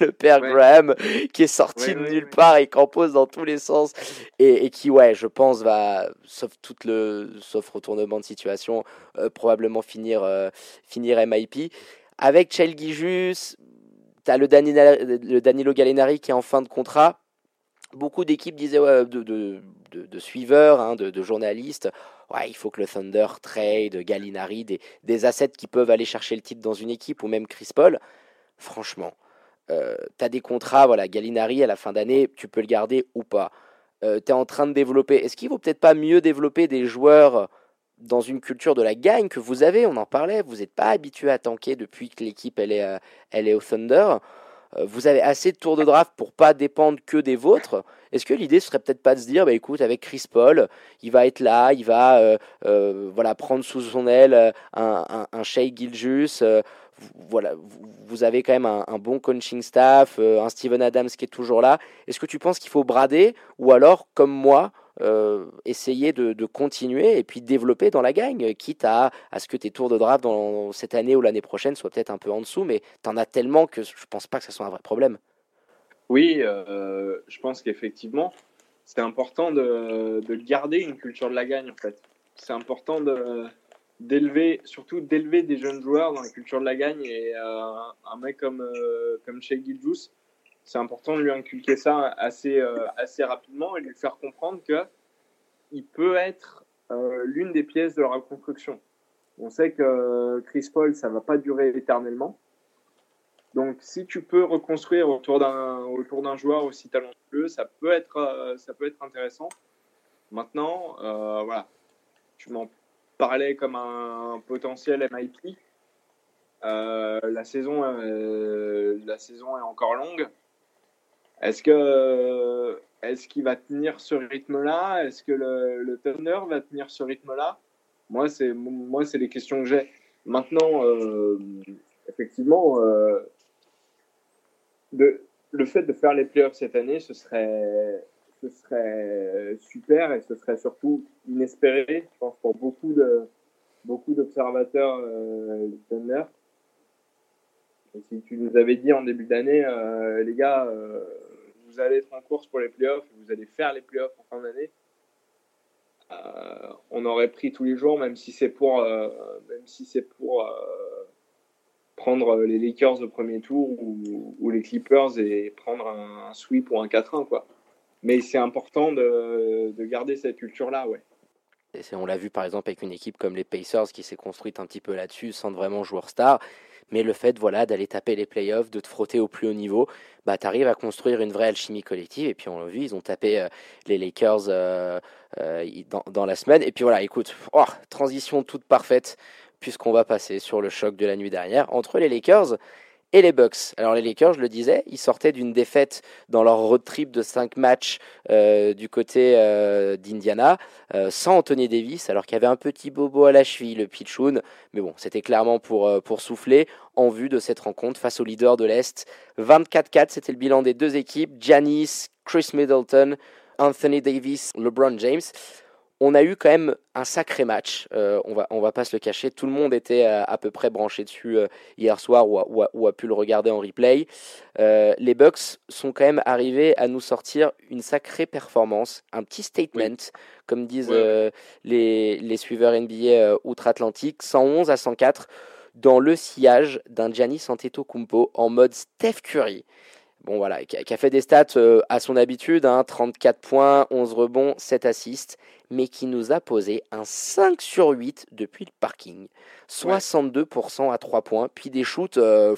le père Graham qui est sorti de nulle part et qui en pose dans tous les sens et, qui ouais je pense va sauf tout le sauf retournement de situation euh, probablement finir euh, finir MIP avec Chelgijus tu as le, Danilo Gallinari qui est en fin de contrat beaucoup d'équipes disaient de, suiveurs hein, de, journalistes ouais, il faut que le Thunder trade Gallinari des, des assets qui peuvent aller chercher le titre dans une équipe ou même Chris Paul franchement euh, tu as des contrats, voilà, Gallinari à la fin d'année, tu peux le garder ou pas. Euh, tu es en train de développer. Est-ce qu'il vaut peut-être pas mieux développer des joueurs dans une culture de la gagne que vous avez On en parlait, vous n'êtes pas habitué à tanker depuis que l'équipe elle est, euh, elle est au Thunder. vous avez assez de tours de draft pour pas dépendre que des vôtres. Est-ce que l'idée serait peut-être pas de se dire, bah écoute, avec Chris Paul, il va être là, il va voilà prendre sous son aile un, un, un Shea Gilgis, voilà, vous avez quand même un, bon coaching staff, euh, un Steven Adams qui est toujours là. Est-ce que tu penses qu'il faut brader ou alors, comme moi, euh, essayer de, continuer et puis développer dans la gagne, quitte à, à ce que tes tours de draft dans cette année ou l'année prochaine soient peut-être un peu en dessous, mais tu en as tellement que je pense pas que ce soit un vrai problème. Oui, je pense qu'effectivement, c'est important de, de, garder une culture de la gagne en fait. C'est important de d'élever, surtout d'élever des jeunes joueurs dans la culture de la gagne et un mec comme comme Shea Gilgeous, c'est important de lui inculquer ça assez, euh, assez rapidement et lui faire comprendre que il peut être euh, l'une des pièces de la reconstruction. On sait que Chris Paul, ça va pas durer éternellement. Donc, si tu peux reconstruire autour d'un autour d'un joueur aussi talentueux, ça peut être euh, ça peut être intéressant. Maintenant, voilà, tu m'en parlais comme un potentiel MIP. la saison la saison est encore longue. Est-ce que est-ce qu'il va tenir ce rythme-là? Est-ce que le, le va tenir ce rythme-là? Moi, c'est moi, c'est les questions que j'ai. Maintenant, euh, effectivement, euh, de, le fait de faire les playoffs cette année, ce serait ce serait super et ce serait surtout inespéré, je pense, pour beaucoup de beaucoup d'observateurs euh, du. Et si tu nous avais dit en début d'année, euh, les gars, euh, vous allez être en course pour les playoffs, vous allez faire les playoffs en fin d'année, euh, on aurait pris tous les jours, même si c'est pour, euh, même si c'est pour euh, prendre les Lakers au premier tour ou, les Clippers et prendre un, sweep ou un 4-1, quoi. Mais c'est important de, de, garder cette culture-là, ouais. Et on l'a vu par exemple avec une équipe comme les Pacers qui s'est construite un petit peu là-dessus sans vraiment joueur star mais le fait voilà d'aller taper les playoffs, de te frotter au plus haut niveau, bah tu arrives à construire une vraie alchimie collective. Et puis on l'a vu, ils ont tapé euh, les Lakers euh, euh, dans, dans, la semaine. Et puis voilà, écoute, oh, transition toute parfaite puisqu'on va passer sur le choc de la nuit dernière entre les Lakers et les Bucks. Alors les Lakers, je le disais, ils sortaient d'une défaite dans leur road trip de 5 matchs euh, du côté euh, d'Indiana, euh, sans Anthony Davis, alors qu'il y avait un petit bobo à la cheville, le pitchoun. Mais bon, c'était clairement pour, pour souffler en vue de cette rencontre face au leader de l'Est. 24-4, c'était le bilan des deux équipes, Giannis, Chris Middleton, Anthony Davis, LeBron James on a eu quand même un sacré match. Euh, on va on va pas se le cacher. Tout le monde était euh, à, peu près branché dessus euh, hier soir ou a, ou, a, pu le regarder en replay. les Bucks sont quand même arrivés à nous sortir une sacrée performance, un petit statement, comme disent les, les suiveurs NBA outre-Atlantique, 111 à 104 dans le sillage d'un Giannis Antetokounmpo en mode Steph Curry bon voilà, qui a, fait des stats à son habitude, hein, 34 points, 11 rebonds, 7 assists, mais qui nous a posé un 5 sur 8 depuis le parking. 62% à 3 points, puis des shoots euh,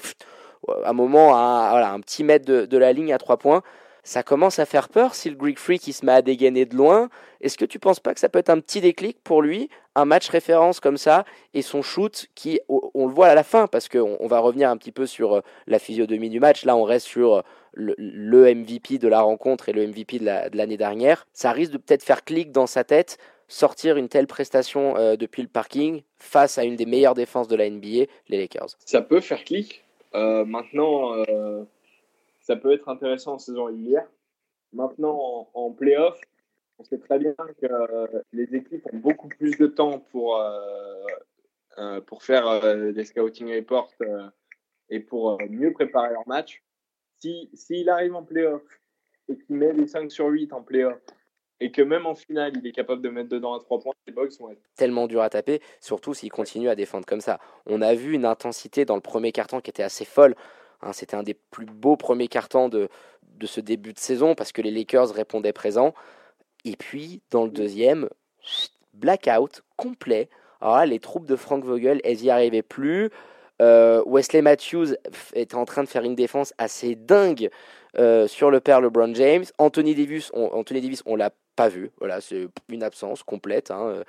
à un moment à voilà, un petit mètre de, la ligne à 3 points. Ça commence à faire peur si le Greek Freak qui se met à dégainer de loin. Est-ce que tu penses pas que ça peut être un petit déclic pour lui, un match référence comme ça, et son shoot qui, on, le voit à la fin, parce qu'on on va revenir un petit peu sur euh, la physionomie du match. Là, on reste sur euh, le, MVP de la rencontre et le MVP de l'année dernière, ça risque de peut-être faire clic dans sa tête, sortir une telle prestation euh, depuis le parking face à une des meilleures défenses de la NBA, les Lakers. Ça peut faire clic. Maintenant, ça peut être intéressant en saison régulière. Maintenant, en, en playoff, on sait très bien que les équipes ont beaucoup plus de temps pour, pour faire des scouting reports et pour mieux préparer leur match s'il si, arrive en playoff et qu'il met les 5 sur 8 en playoff et que même en finale, il est capable de mettre dedans à 3 points, les Bucks vont être tellement dur à taper, surtout s'il continue à défendre comme ça. On a vu une intensité dans le premier carton qui était assez folle. Hein, C'était un des plus beaux premiers cartons de, de ce début de saison parce que les Lakers répondaient présents. Et puis, dans le deuxième, blackout complet. Alors là, les troupes de Frank Vogel, elles n'y arrivaient plus. Euh, Wesley Matthews est en train de faire une défense assez dingue euh, sur le père LeBron James. Anthony Davis, on, Anthony Davis, on l'a pas vu. Voilà, c'est une absence complète. Hein.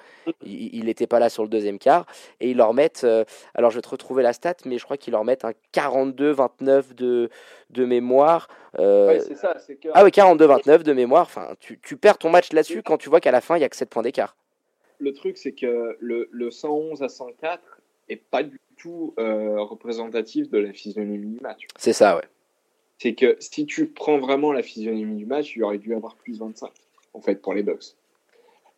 Il n'était pas là sur le deuxième quart. Et ils leur mettent, euh, alors je vais te retrouver la stat, mais je crois qu'ils leur mettent un 42-29 de, de mémoire. c'est ça, Ah oui, 42-29 de mémoire. Enfin, tu, tu perds ton match là-dessus quand tu vois qu'à la fin, il n'y a que 7 points d'écart. Le truc, c'est que le, le 111 à 104 est pas du euh, représentatif de la physionomie du match. C'est ça, ouais. C'est que si tu prends vraiment la physionomie du match, il aurait dû avoir plus 25, en fait, pour les Bucks.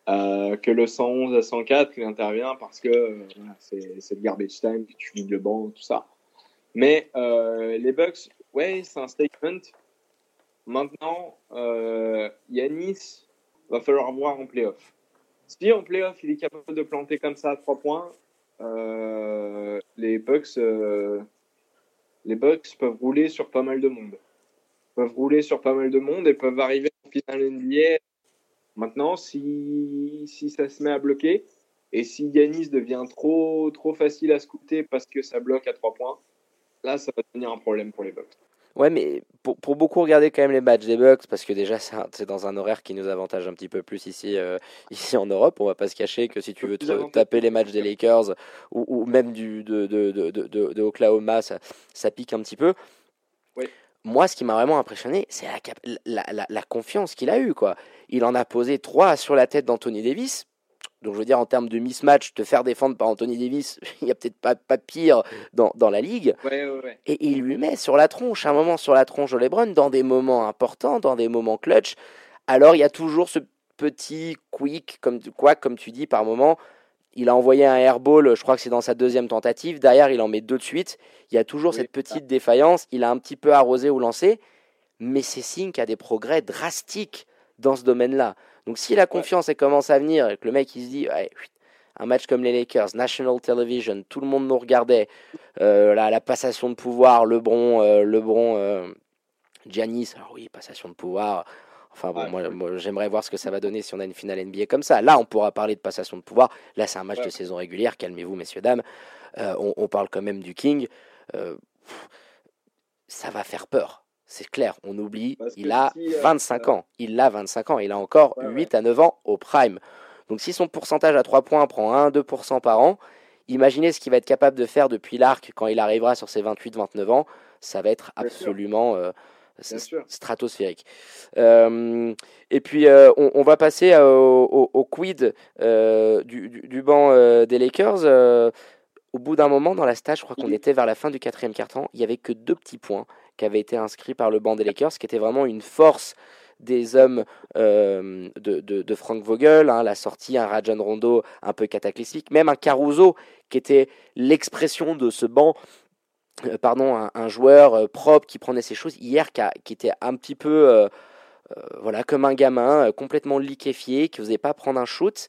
Euh, que le 111 à 104, il intervient parce que euh, c'est le garbage time, que tu vides le banc, tout ça. Mais les Bucks, ouais, c'est un statement. Maintenant, euh, Yanis va falloir voir en playoff. Si en playoff il est capable de planter comme ça à 3 points, euh, les Bucks, euh, les Bucks peuvent rouler sur pas mal de monde. Peuvent rouler sur pas mal de monde et peuvent arriver en finale NBA. Maintenant, si, si ça se met à bloquer et si Yanis devient trop, trop facile à scouter parce que ça bloque à 3 points, là, ça va devenir un problème pour les Bucks. Ouais, mais pour, pour, beaucoup regarder quand même les matchs des Bucks, parce que déjà c'est dans un horaire qui nous avantage un petit peu plus ici, euh, *laughs* ici en Europe. On va pas se cacher que si tu veux te taper les matchs des Lakers ou, ou même du, de, de, de, de, Oklahoma, ça, ça pique un petit peu. Oui. Moi, ce qui m'a vraiment impressionné, c'est la, la, la, la, confiance qu'il a eue. Quoi. Il en a posé trois sur la tête d'Anthony Davis donc je veux dire, en termes de mismatch, te faire défendre par Anthony Davis, *laughs* il n'y a peut-être pas, pas pire dans, dans la ligue. Et il lui met sur la tronche, un moment sur la tronche de LeBron, dans des moments importants, dans des moments clutch. Alors il y a toujours ce petit quick, comme, quoi, comme tu dis, par moment. Il a envoyé un airball, je crois que c'est dans sa deuxième tentative. Derrière, il en met deux de suite. Il y a toujours cette petite défaillance. Il a un petit peu arrosé ou lancé. Mais c'est signe qu'il y a des progrès drastiques dans ce domaine-là. Donc si la confiance elle commence à venir et que le mec il se dit un match comme les Lakers, National Television, tout le monde nous regardait, euh, la, passation de pouvoir, LeBron, euh, LeBron, euh, Giannis, alors oui, passation de pouvoir. Enfin bon, moi, j'aimerais voir ce que ça va donner si on a une finale NBA comme ça. Là, on pourra parler de passation de pouvoir. Là, c'est un match de saison régulière. Calmez-vous, messieurs dames. On, on, parle quand même du King. ça va faire peur c'est clair, on oublie, il a 25 euh, ans. Il a 25 ans, il a encore 8 à 9 ans au prime. Donc si son pourcentage à 3 points prend 1-2% par an, imaginez ce qu'il va être capable de faire depuis l'arc quand il arrivera sur ses 28-29 ans. Ça va être absolument euh, stratosphérique. Euh, et puis on, va passer au, quid du, du, banc des Lakers. au bout d'un moment dans la stage, je crois qu'on était vers la fin du quatrième quart-temps, il n'y avait que deux petits points qui avait été inscrit par le banc des Lakers, qui était vraiment une force des hommes euh, de, de, Frank Vogel, hein, la sortie, un Rajon Rondo un peu cataclysmique, même un Caruso qui était l'expression de ce banc, euh, pardon, un, joueur euh, propre qui prenait ses choses hier, qui, qui était un petit peu, voilà, comme un gamin, complètement liquéfié, qui n'osait pas prendre un shoot.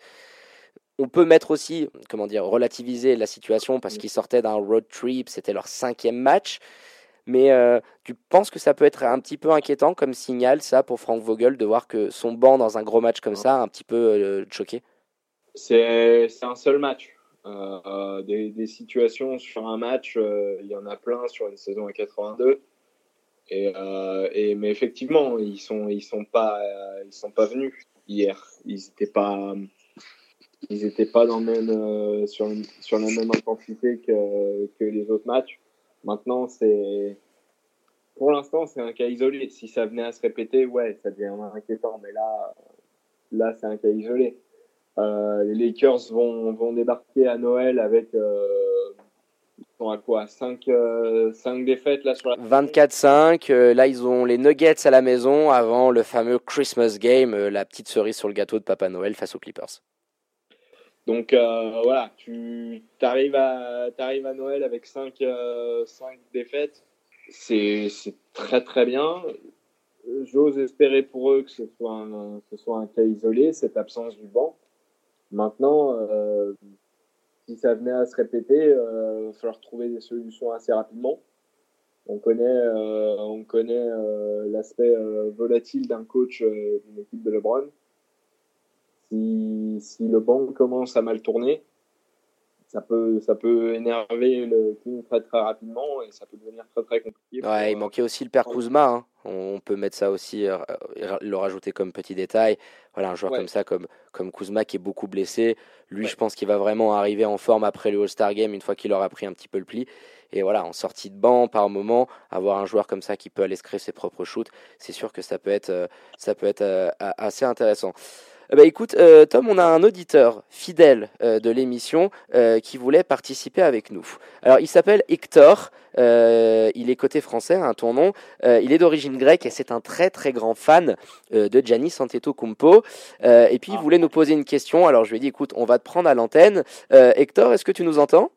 On peut mettre aussi, comment dire, relativiser la situation parce qu'ils sortaient d'un road trip, c'était leur cinquième match. Mais euh, tu penses que ça peut être un petit peu inquiétant comme signal, ça, pour Frank Vogel, de voir que son banc dans un gros match comme ça, un petit peu euh, choqué? C'est un seul match. Euh, des, situations sur un match, il y en a plein sur les saisons à 82. Et, et, mais effectivement, ils sont, ils sont pas, sont pas venus hier. Ils n'étaient pas, ils étaient pas dans le même, sur, sur la même intensité que, que les autres matchs. Maintenant, pour l'instant, c'est un cas isolé. Si ça venait à se répéter, ouais, ça devient inquiétant. Mais là, là, c'est un cas isolé. Euh, les Lakers vont, vont débarquer à Noël avec euh, ils sont à quoi? 5, euh, défaites là sur la 24-5. Euh, là, ils ont les Nuggets à la maison avant le fameux Christmas Game, la petite cerise sur le gâteau de Papa Noël face aux Clippers. Donc voilà, tu arrives à, arrives à Noël avec 5 euh, défaites. C'est très très bien. J'ose espérer pour eux que ce soit un, ce soit un cas isolé, cette absence du banc. Maintenant, euh, si ça venait à se répéter, euh, il va falloir trouver des solutions assez rapidement. On connaît, euh, on connaît l'aspect volatile d'un coach d'une équipe de LeBron si, si le banc commence à mal tourner, ça peut, ça peut énerver le team très très rapidement et ça peut devenir très très compliqué. Ouais, il manquait aussi le père Kuzma. Hein. On peut mettre ça aussi, euh, le rajouter comme petit détail. Voilà, un joueur comme ça, comme, comme Kuzma, qui est beaucoup blessé. Lui, je pense qu'il va vraiment arriver en forme après le All-Star Game, une fois qu'il aura pris un petit peu le pli. Et voilà, en sortie de banc, par moment, avoir un joueur comme ça qui peut aller se créer ses propres shoots, c'est sûr que ça peut être, euh, ça peut être euh, assez intéressant. Bah écoute, euh, Tom, on a un auditeur fidèle euh, de l'émission euh, qui voulait participer avec nous. Alors, il s'appelle Hector, il est côté français, un hein, ton nom. il est d'origine grecque et c'est un très très grand fan de Gianni Antetokounmpo. et puis, il voulait nous poser une question. Alors, je lui ai dit, écoute, on va te prendre à l'antenne. Hector, est-ce que tu nous entends?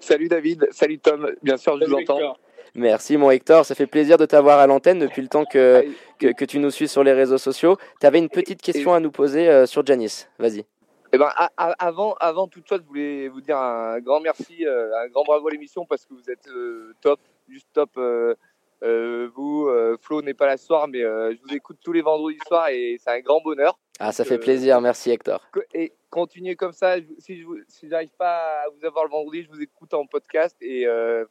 Salut David, salut Tom, bien sûr, je vous entends. Merci mon Hector, ça fait plaisir de t'avoir à l'antenne depuis le temps que, que, que, tu nous suis sur les réseaux sociaux. Tu avais une petite question à nous poser euh, sur Janis, vas-y. Eh ben, avant, avant toute chose, je voulais vous dire un grand merci, euh, un grand bravo à l'émission parce que vous êtes euh, top, juste top. vous, Flo n'est pas là ce soir, mais je vous écoute tous les vendredis soirs et c'est un grand bonheur. Ah, ça fait plaisir, merci Hector. Et continuez comme ça. Si je si j'arrive pas à vous avoir le vendredi, je vous écoute en podcast et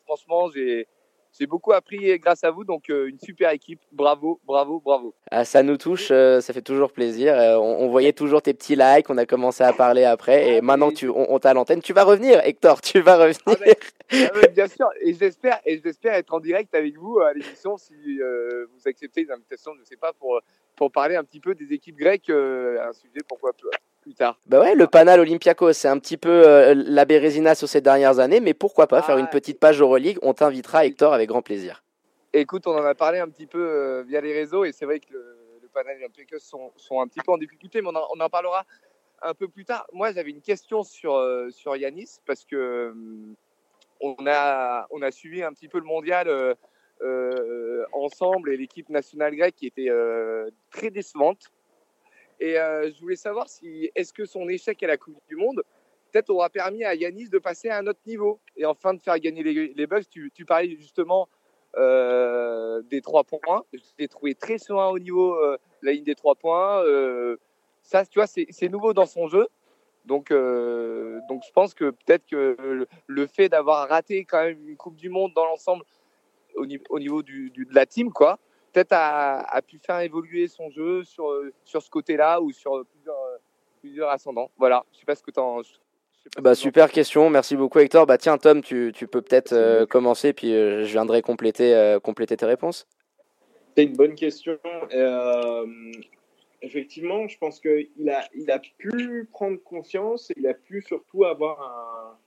franchement, j'ai j'ai beaucoup appris grâce à vous, donc euh, une super équipe. Bravo, bravo, bravo. Ah, ça nous touche, euh, ça fait toujours plaisir. Euh, on, voyait toujours tes petits likes, on a commencé à parler après, et maintenant tu, on, t'a à l'antenne. Tu vas revenir, Hector, tu vas revenir. Ah, ah, bien sûr, et j'espère, et j'espère être en direct avec vous à l'émission si vous acceptez les invitations, je ne sais pas, pour, pour parler un petit peu des équipes grecques, un sujet pourquoi pas plus tard. Bah ouais, le Panal Olympiakos, c'est un petit peu euh, la Bérésina sur ces dernières années, mais pourquoi pas faire une petite page Euroleague On t'invitera, Hector, avec grand plaisir. Écoute, on en a parlé un petit peu euh, via les réseaux, et c'est vrai que le, Panal Olympiakos sont, sont, un petit peu en difficulté, mais on en, parlera un peu plus tard. Moi, j'avais une question sur, euh, sur Yanis, parce que on, a, on a suivi un petit peu le mondial. ensemble et l'équipe nationale grecque qui était très décevante et euh, je voulais savoir si est-ce que son échec à la Coupe du Monde peut-être aura permis à Yanis de passer à un autre niveau et enfin de faire gagner les, les Bucks. Tu, parlais justement euh, des trois points. Je l'ai trouvé très serein au niveau euh, la ligne des trois points. Ça, tu vois, c'est nouveau dans son jeu. Donc, donc je pense que peut-être que le, fait d'avoir raté quand même une Coupe du Monde dans l'ensemble au, au, niveau du, de la team, quoi, peut-être a, pu faire évoluer son jeu sur, sur ce côté-là ou sur plusieurs, plusieurs ascendants. Voilà, je sais pas ce que tu en. Bah, super question, merci beaucoup Hector. Bah tiens Tom, tu, tu peux peut-être euh, commencer puis euh, je viendrai compléter, euh, compléter tes réponses. C'est une bonne question. effectivement, je pense qu'il a, il a pu prendre conscience et il a pu surtout avoir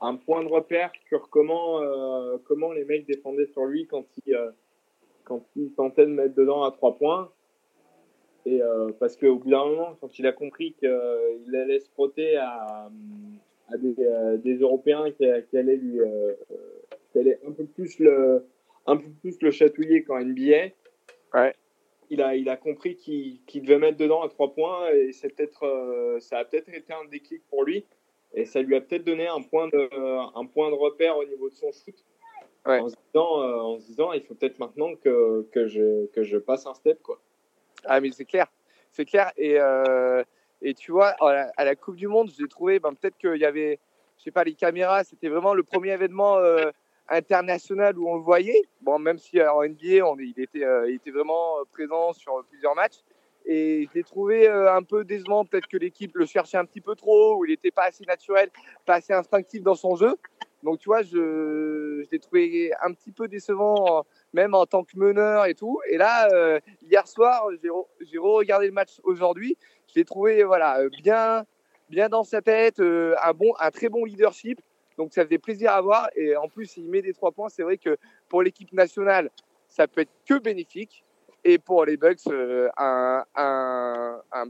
un, un point de repère sur comment, comment les mecs défendaient sur lui quand il quand il tentait de mettre dedans à trois points. Et euh, parce qu'au bout d'un moment, quand il a compris qu'il allait se frotter à, à des, euh, des, Européens qui, qui, allaient lui euh, qui allaient un peu plus le un peu plus le chatouiller quand NBA, ouais. il a il a compris qu'il devait mettre dedans à trois points et c'est peut-être ça a peut-être été un déclic pour lui et ça lui a peut-être donné un point de un point de repère au niveau de son shoot en, se disant, euh, en, se disant, il faut peut-être maintenant que, que, je, que je passe un step. Quoi. Ah, mais c'est clair. C'est clair. Et, euh, et tu vois, à la, Coupe du Monde, j'ai trouvé ben, peut-être qu'il y avait, je sais pas, les caméras, c'était vraiment le premier événement euh, international où on le voyait. Bon, même si en NBA, on, il, était, il était vraiment présent sur plusieurs matchs. Et je l'ai trouvé un peu décevant. Peut-être que l'équipe le cherchait un petit peu trop, ou il n'était pas assez naturel, pas assez instinctif dans son jeu. Donc, tu vois, je, l'ai trouvé un petit peu décevant, même en tant que meneur et tout. Et là, euh, hier soir, j'ai re-regardé le match aujourd'hui. Je l'ai trouvé voilà, bien, bien dans sa tête, euh, un, bon, un très bon leadership. Donc, ça faisait plaisir à voir. Et en plus, il met des trois points. C'est vrai que pour l'équipe nationale, ça peut être que bénéfique et pour les Bucks euh, un,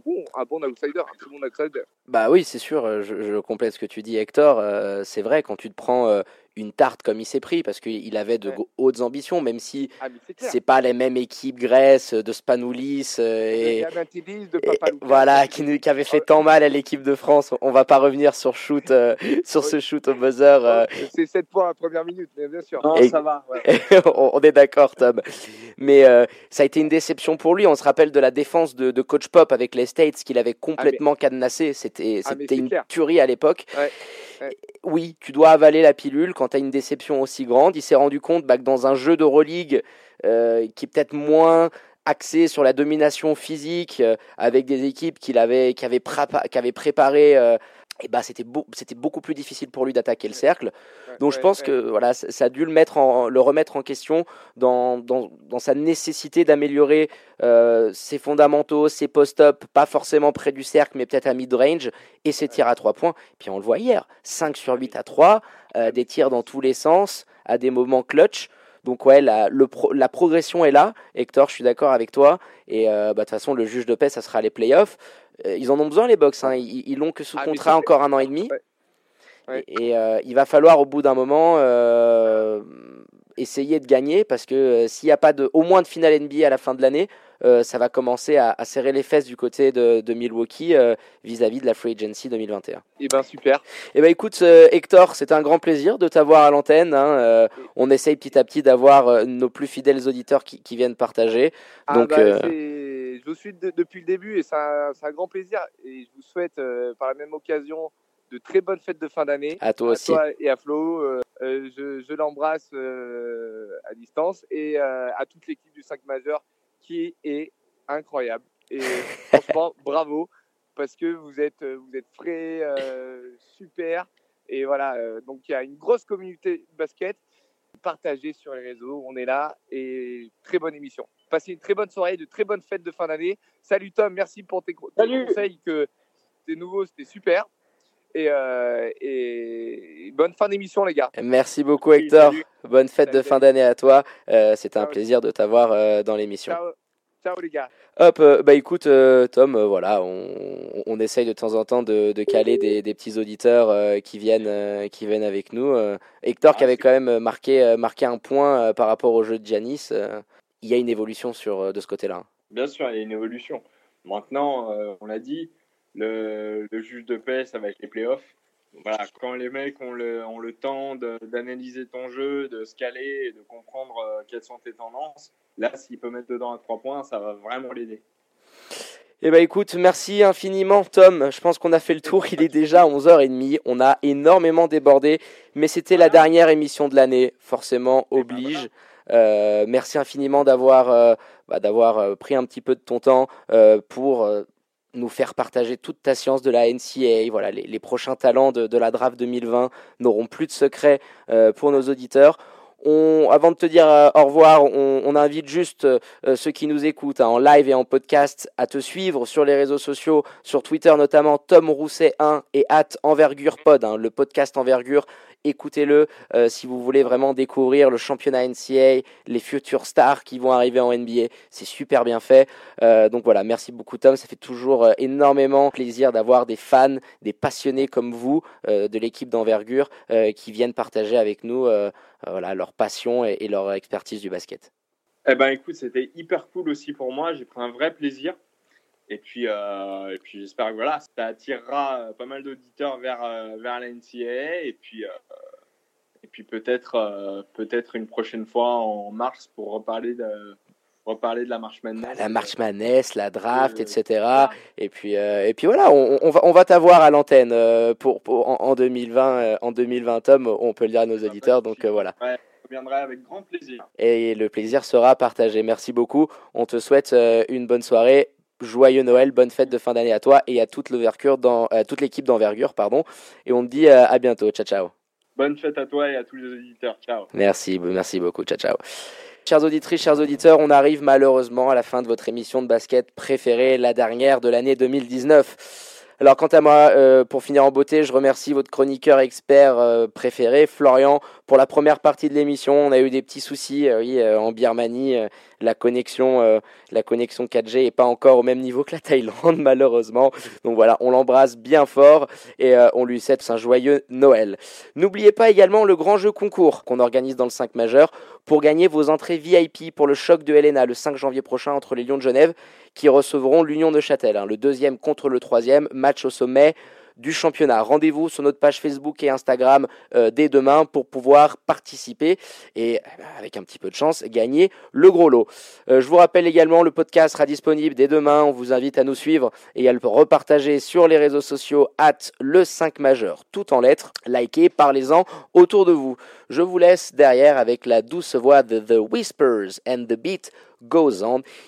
bon un bon outsider, un très bon outsider. Bah oui, c'est sûr. Je, je, complète ce que tu dis, Hector. Euh, c'est vrai quand tu te prends euh, une tarte comme il s'est pris parce qu'il avait de hautes ambitions, même si ah, c'est pas les mêmes équipes Grèce de Spanoulis euh, et, de voilà qui, qui avait fait tant mal à l'équipe de France. On va pas revenir sur shoot euh, *laughs* sur ce shoot au buzzer. Euh. C'est 7 points à première minute, mais bien sûr. ça va. *laughs* on est d'accord, Tom. Mais ça a été une déception pour lui. On se rappelle de la défense de, de Coach Pop avec les States qu'il avait ah, complètement cadenassé. C'était ah, une tuerie à l'époque. Ouais oui, tu dois avaler la pilule quand tu as une déception aussi grande. Il s'est rendu compte bah, que dans un jeu d'Euroleague euh, qui est peut-être moins axé sur la domination physique, euh, avec des équipes qu'il avait, qui avaient, préparé et bah c'était c'était beaucoup plus difficile pour lui d'attaquer le cercle. Donc je pense que voilà, ça, a dû le mettre en, le remettre en question dans, dans, dans sa nécessité d'améliorer euh, ses fondamentaux, ses post-up, pas forcément près du cercle, mais peut-être à mid-range, et ses tirs à 3 points. Puis on le voit hier, 5 sur 8 à 3, euh, des tirs dans tous les sens, à des moments clutch. Donc ouais, la, le la progression est là. Hector, je suis d'accord avec toi. Et euh, bah, de toute façon, le juge de paix, ça sera les playoffs. Euh, ils en ont besoin les box. Hein. Ils, l'ont que sous ah, contrat encore un an et demi. Et, euh, il va falloir au bout d'un moment essayer de gagner parce que s'il n'y a pas de, au moins de finale NBA à la fin de l'année, ça va commencer à, serrer les fesses du côté de, Milwaukee vis-à-vis de la Free Agency 2021. Et eh ben super. Et eh ben écoute Hector, c'est un grand plaisir de t'avoir à l'antenne. Hein, on essaye petit à petit d'avoir nos plus fidèles auditeurs qui, viennent partager. Ah Donc, bah, je vous suis depuis le début et c'est un, un, grand plaisir. Et je vous souhaite par la même occasion de très bonnes fêtes de fin d'année. À toi aussi. et à Flo. Euh, euh, je, l'embrasse euh, à distance et à toute l'équipe du 5 majeur qui est incroyable. Et *laughs* franchement, bravo parce que vous êtes, vous êtes frais, super. Et voilà, donc il y a une grosse communauté de basket partagée sur les réseaux. On est là et très bonne émission. Passez une très bonne soirée, de très bonnes fêtes de fin d'année. Salut Tom, merci pour tes, tes conseils que tes nouveaux, c'était super. Euh, et, bonne fin d'émission, les gars. Merci beaucoup, Hector. Bonne fête de fin d'année à toi. Euh, C'était un plaisir de t'avoir euh, dans l'émission. Ciao. Ciao les gars. Hop, bah écoute Tom, voilà, on, on, essaye de temps en temps de, de caler des, des, petits auditeurs qui viennent qui viennent avec nous. Hector qui ah, avait quand même marqué marqué un point par rapport au jeu de Giannis. Il y a une évolution sur de ce côté-là. Bien sûr, il y a une évolution. Maintenant, on l'a dit, le, juge de paix, ça va être les playoffs. Voilà, quand les mecs ont le, ont le temps d'analyser ton jeu, de se caler et de comprendre euh, quelles sont tes tendances, là, s'il peut mettre dedans à trois points, ça va vraiment l'aider. Eh ben écoute, merci infiniment Tom. Je pense qu'on a fait le tour. Il est déjà 11h30. On a énormément débordé, mais c'était la dernière émission de l'année. Forcément, eh ben oblige. Euh, merci infiniment d'avoir euh, bah, d'avoir pris un petit peu de ton temps pour nous faire partager toute ta science de la NCA. Voilà, les, prochains talents de, la draft 2020 n'auront plus de secrets euh, pour nos auditeurs. Avant de te dire euh, au revoir, on, invite juste euh, ceux qui nous écoutent hein, en live et en podcast à te suivre sur les réseaux sociaux, sur Twitter notamment, Tom Rousset 1 et at Envergure Pod, hein, le podcast Envergure écoutez-le euh, si vous voulez vraiment découvrir le championnat NCA, les futurs stars qui vont arriver en NBA. C'est super bien fait. Euh, donc voilà, merci beaucoup Tom. Ça fait toujours euh, énormément plaisir d'avoir des fans, des passionnés comme vous de l'équipe d'envergure qui viennent partager avec nous voilà, leur passion et, et leur expertise du basket. Eh ben écoute, c'était hyper cool aussi pour moi. J'ai pris un vrai plaisir. Et puis, euh, et puis j'espère que voilà, ça attirera euh, pas mal d'auditeurs vers, euh, vers la NCAA. Et puis, et puis peut-être peut-être une prochaine fois en mars pour reparler de, reparler de la marche Madness. La marche Madness, la draft, etc. Et puis, et puis voilà, on, on va, on va t'avoir à l'antenne pour, pour, en, 2020, en 2020, Tom, on peut le dire à nos auditeurs. Donc voilà. Ouais, je reviendrai avec grand plaisir. Et le plaisir sera partagé. Merci beaucoup. On te souhaite une bonne soirée joyeux Noël, bonne fête de fin d'année à toi et à toute l'ouverture dans euh, toute l'équipe d'envergure, pardon. Et on te dit euh, à bientôt. Ciao, ciao. Bonne fête à toi et à tous les auditeurs. Ciao. Merci, merci beaucoup. Ciao, ciao. Chers auditrices, chers auditeurs, on arrive malheureusement à la fin de votre émission de basket préférée, la dernière de l'année 2019. Alors quant à moi, euh, pour finir en beauté, je remercie votre chroniqueur expert euh, préféré, Florian, pour la première partie de l'émission. On a eu des petits soucis, euh, oui, en Birmanie, la connexion, la connexion 4G est pas encore au même niveau que la Thaïlande, *laughs* malheureusement. Donc voilà, on l'embrasse bien fort et on lui souhaite un joyeux Noël. N'oubliez pas également le grand jeu concours qu'on organise dans le 5 majeur pour gagner vos entrées VIP pour le choc de Helena le 5 janvier prochain entre les Lions de Genève qui recevront l'Union de Châtel, hein, le deuxième contre le troisième match au sommet du championnat. Rendez-vous sur notre page Facebook et Instagram euh, dès demain pour pouvoir participer et ben, avec un petit peu de chance gagner le gros lot. Euh, je vous rappelle également le podcast sera disponible dès demain. On vous invite à nous suivre et à le repartager sur les réseaux sociaux at le 5 majeur tout en lettres. Likez, parlez-en autour de vous. Je vous laisse derrière avec la douce voix de The Whispers and the Beat goes.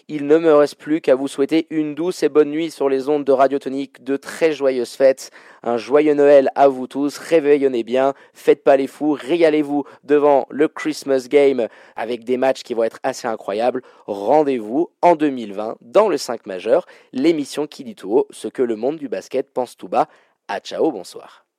Il ne me reste plus qu'à vous souhaiter une douce et bonne nuit sur les ondes de Radio Tonique, de très joyeuses fêtes, un joyeux Noël à vous tous, réveillonnez bien, faites pas les fous, régalez-vous devant le Christmas Game avec des matchs qui vont être assez incroyables. Rendez-vous en 2020 dans le 5 majeur, l'émission qui dit tout haut ce que le monde du basket pense tout bas. À ciao, bonsoir.